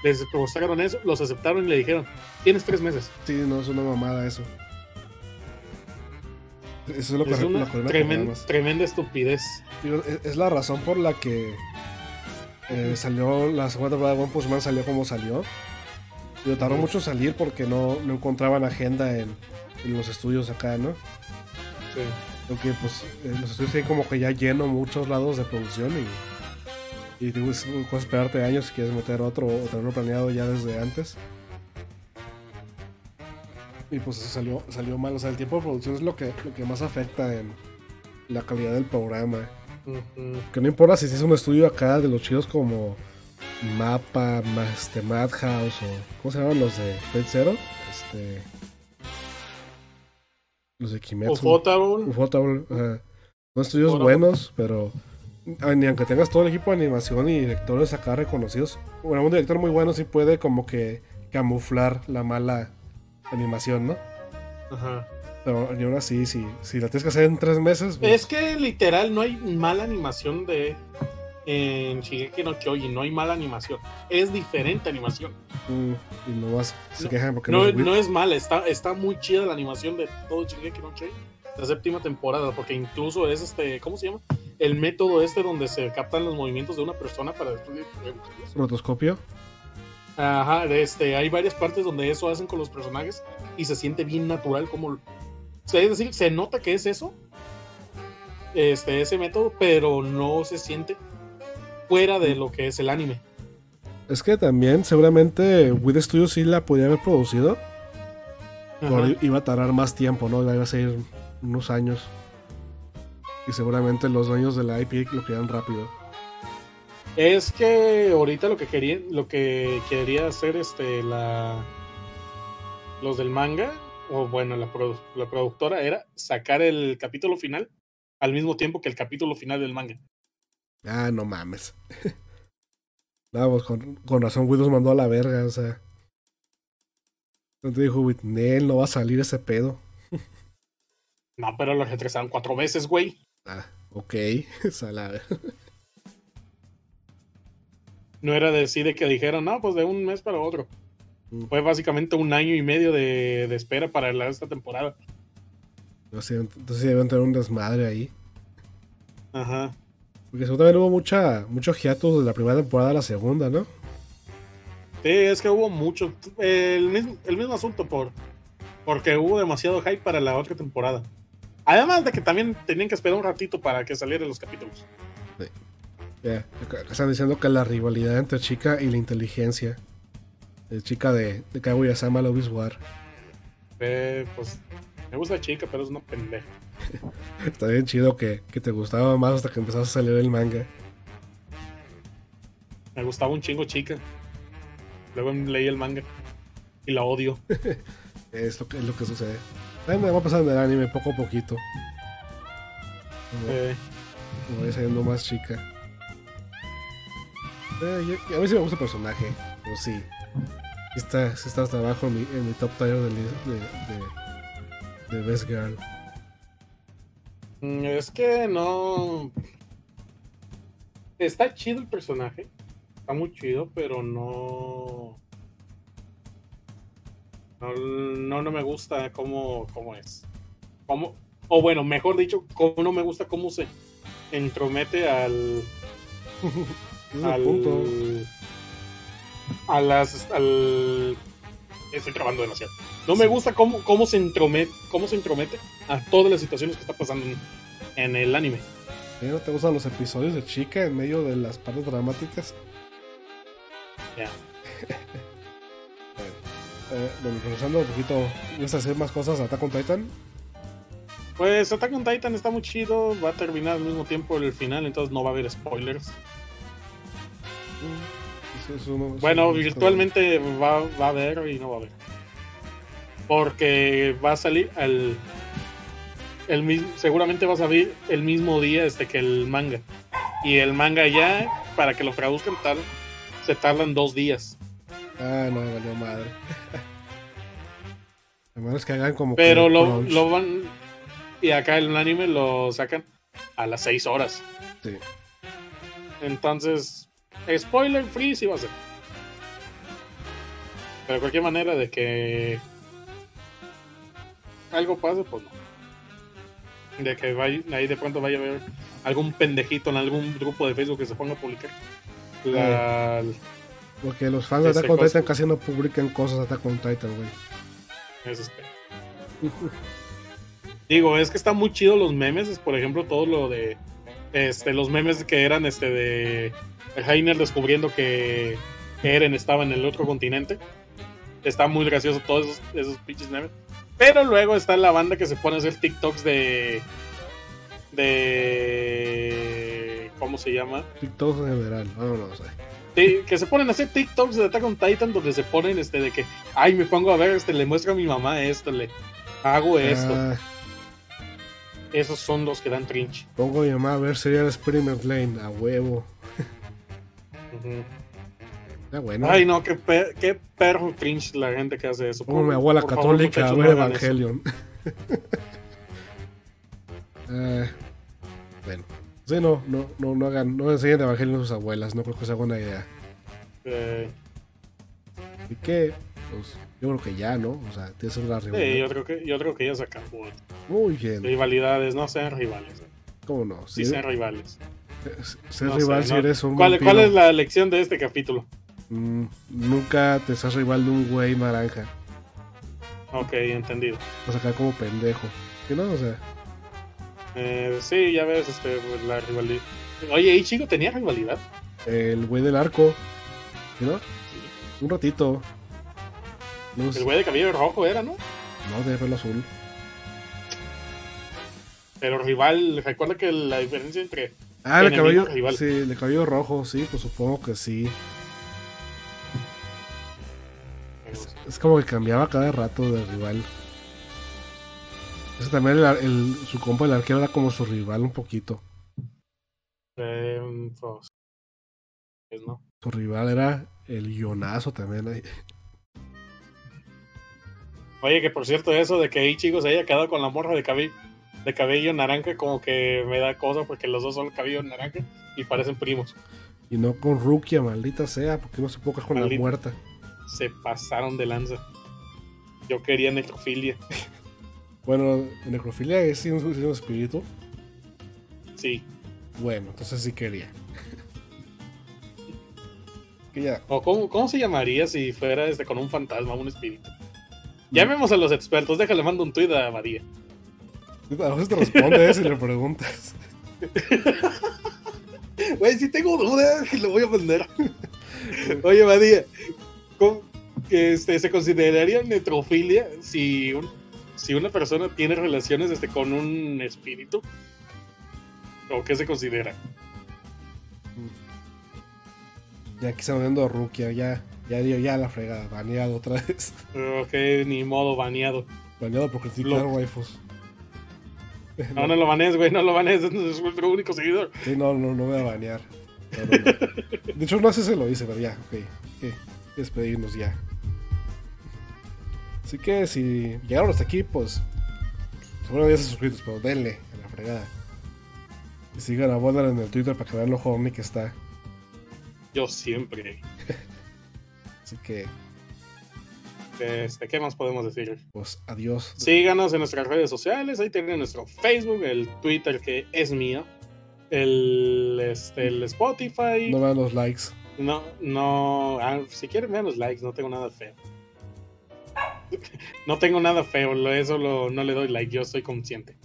Les mostraron eso, los aceptaron y le dijeron, tienes tres meses. sí, no es una mamada eso. Eso es lo que es una que arruina tremen- tremenda estupidez. Digo, es, es la razón por la que eh, salió la segunda temporada de One Punch Man salió como salió. Y tardó mucho salir porque no, no encontraban agenda en, en los estudios acá, ¿no? Sí. Porque pues eh, los estudios tienen como que ya lleno muchos lados de producción y, y digo, es puedes esperarte años si quieres meter otro o tenerlo planeado ya desde antes. Y pues eso salió, salió mal. O sea, el tiempo de producción es lo que, lo que más afecta en la calidad del programa. Que no importa si es un estudio acá de los chidos como Mapa, ma- este, Madhouse o. ¿Cómo se llaman los de Fate Zero? Este. Los de Kimetsu. Ufotable, Ufotable, ajá. Son estudios buenos, pero. Ni aunque tengas todo el equipo de animación y directores acá reconocidos. Bueno, un director muy bueno sí puede como que camuflar la mala animación, ¿no? Ajá. Pero y aún así, si, si la tienes que hacer en tres meses. pues, Es que literal no hay mala animación de en Shingeki no Kyojin, no hay mala animación. Es diferente animación. mm, y no vas, se No, quejan porque No, es no es mala, está, está muy chida la animación de todo Shingeki no Kyojin. La séptima temporada, porque incluso es este, ¿cómo se llama? El método este donde se captan los movimientos de una persona para después. Rotoscopio. Ajá, este, hay varias partes donde eso hacen con los personajes y se siente bien natural como... O sea, es decir, se nota que es eso, este, ese método, pero no se siente fuera de lo que es el anime. Es que también, seguramente, Wit Studios sí la podía haber producido. Pero iba a tardar más tiempo, ¿no? Iba a ser unos años. Y seguramente los dueños de la IP lo querían rápido. Es que ahorita lo que quería, lo que quería hacer este la los del manga, o bueno, la, produ- la productora era sacar el capítulo final al mismo tiempo que el capítulo final del manga. Ah, no mames. <laughs> no, pues con, con razón Wit los mandó a la verga, o sea. Te dijo Wit, Nel, no va a salir ese pedo. <laughs> No, pero lo retrasaron cuatro veces, güey. Ah, ok. <laughs> la- No era de sí de que dijeron, no, pues de un mes para otro. Mm. Fue básicamente un año y medio de, de espera para la, esta temporada. no sé, entonces deben tener un desmadre ahí. Ajá. Porque seguramente hubo mucha, mucho hiatus de la primera temporada a la segunda, ¿no? Sí, es que hubo mucho. El mismo, el mismo asunto por porque hubo demasiado hype para la otra temporada. Además de que también tenían que esperar un ratito para que salieran los capítulos. Ya, Están diciendo que la rivalidad entre chica y la inteligencia. De chica de, de Kaguya-sama War. Eh, pues me gusta chica, pero es una pendeja. <laughs> Está bien chido que, que te gustaba más hasta que empezaste a salir el manga. Me gustaba un chingo chica. Luego leí el manga y la odio. <laughs> Es lo que, es lo que sucede. Bueno, me va pasando el anime poco a poquito. Como, Eh, como voy saliendo más chica. Eh, yo- a mí sí me gusta el personaje, pero sí. Está, está hasta abajo en mi, en mi top tier de, de, de, de Best Girl. mm, es que no. Está chido el personaje. Está muy chido, pero no. No, no, no me gusta cómo, cómo es. Cómo, o bueno, mejor dicho, cómo no me gusta cómo se entromete al. <laughs> Al, punto. a las al estoy trabando demasiado no me gusta cómo, cómo se entromete cómo se entromete a todas las situaciones que está pasando en, en el anime ¿Eh, ¿No te gustan los episodios de chica en medio de las partes dramáticas? Ya. Bueno, <laughs> eh, bueno, regresando un poquito, ¿vas a hacer más cosas Attack on Titan? pues Attack on Titan está muy chido va a terminar al mismo tiempo el final entonces no va a haber spoilers. Eso eso bueno virtualmente va, va a haber y no va a haber. Porque va a salir el el mismo seguramente va a salir el mismo día este que el manga. Y el manga ya para que lo traduzcan tal se tardan dos días Ah, no, valió madre. <laughs> A menos que hagan como. pero que lo, lo van y acá el anime lo sacan a las seis horas Sí. entonces spoiler free sí va a ser pero de cualquier manera de que algo pase pues no de que vaya, ahí de pronto vaya a haber algún pendejito en algún grupo de Facebook que se ponga a publicar la, Porque los fans de Attack on. Titan casi no publican cosas de Attack on Titan, güey. Eso es peor. Digo, es que están muy chidos los memes, es, por ejemplo, todo lo de este, los memes que eran este de Heiner descubriendo que Eren estaba en el otro continente. Está muy gracioso todos esos, esos pinches memes. Pero luego está la banda que se pone a hacer TikToks de. de. ¿Cómo se llama? TikTok en general, vámonos. eh. Que se ponen a hacer TikToks de Attack on Titan donde se ponen este de que, ay, me pongo a ver, este, le muestro a mi mamá esto, le hago esto. Ah, Esos son los que dan trinch. pongo a mi mamá a ver Serial Experiment Lane, a huevo. Ya bueno. Ay, no, qué, pe- qué perro cringe la gente que hace eso. Como mi abuela por favor, católica a ver no. Evangelion. <laughs> Ah. Sí, no, no, no, no hagan, no enseñen Evangelion a sus abuelas, no creo que sea buena idea. Eh, Así que, pues, yo creo que ya, ¿no? O sea, tienes una sí, rivalidad. yo creo que, yo creo que ya se acabó. Muy bien. Rivalidades, no sean rivales. ¿Cómo no? Sí sean rivales. ser No rival sé, si no. eres un ¿Cuál, vampiro. cuál es la lección de este capítulo? Mm, nunca te seas rival de un güey naranja. Ok, entendido. Vas a quedar como pendejo. ¿Sí, no? O sea, Eh, sí, ya ves este, pues, la rivalidad. Oye, ¿y Chico tenía rivalidad? el güey del arco. ¿Sí, no? Un ratito. No, El güey de cabello rojo era, ¿no? no, de pelo azul. Pero rival, recuerda que la diferencia entre. Ah, el cabello. rival. Sí, el cabello rojo, sí, pues supongo que sí. Es como que cambiaba cada rato de rival. Ese también el, el- su compa el arquero era como su rival un poquito. Eh, pues, no. Su rival era el guionazo también ahí. Oye, que por cierto, eso de que Ichigo se haya quedado con la morra de cabello, de cabello naranja, como que me da cosa porque los dos son cabello naranja y parecen primos. Y no con Rukia, maldita sea, porque no se puede con la muerta. Se pasaron de lanza. Yo quería necrofilia. <laughs> Bueno, en necrofilia es un, un espíritu. Sí. Bueno, entonces sí quería. <laughs> que ya. ¿O cómo, cómo se llamaría si fuera este, con un fantasma, un espíritu? Llamemos a los expertos, déjale mando un tuit a María. A veces te responde si le preguntas. <laughs> Güey, si tengo dudas, lo voy a mandar. Oye, María, ¿cómo este, se consideraría netrofilia si, un- si una persona tiene relaciones este, con un espíritu? ¿O qué se considera? Ya aquí estamos viendo a Rukia, ya, ya, ya, ya la fregada, baneado otra vez. Ok, ni modo baneado. Baneado por criticar Lo- waifus. <laughs> No, no lo banees, güey, no lo banees, <laughs> es nuestro único seguidor. Sí, no, no, no voy a banear. No, no, no. De hecho, no sé si lo hice, pero ya, ok. ok, Despedirnos ya. Así que si llegaron hasta aquí, pues. Seguro ya se suscritos, pero denle a la fregada. Y sigan a en el Twitter para que vean lo horny que está. Yo siempre. <laughs> Así que, Este, ¿Qué más podemos decir? pues, adiós. Síganos en nuestras redes sociales. Ahí tienen nuestro Facebook, el Twitter que es mío, el, este, el Spotify. No vean los likes. No, no. ah, si quieren, vean los likes. No tengo nada feo. No tengo nada feo. Eso lo- no le doy like. Yo soy consciente.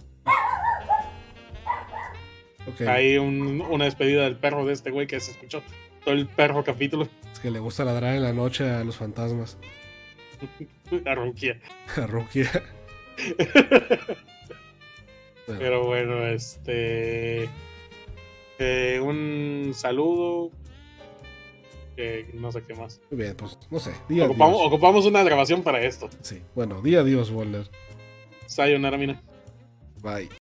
Ok. Hay un- una despedida del perro de este güey que se escuchó todo el perro capítulo. Es que le gusta ladrar en la noche a los fantasmas. <laughs> A Rukia. <laughs> A Rukia. Bueno, Pero bueno, este. eh, un saludo. Que no sé qué más. muy bien, pues, no sé. Ocupamos, ocupamos una grabación para esto. Sí, bueno, día adiós, Boulder. Sayonara, mina. Bye.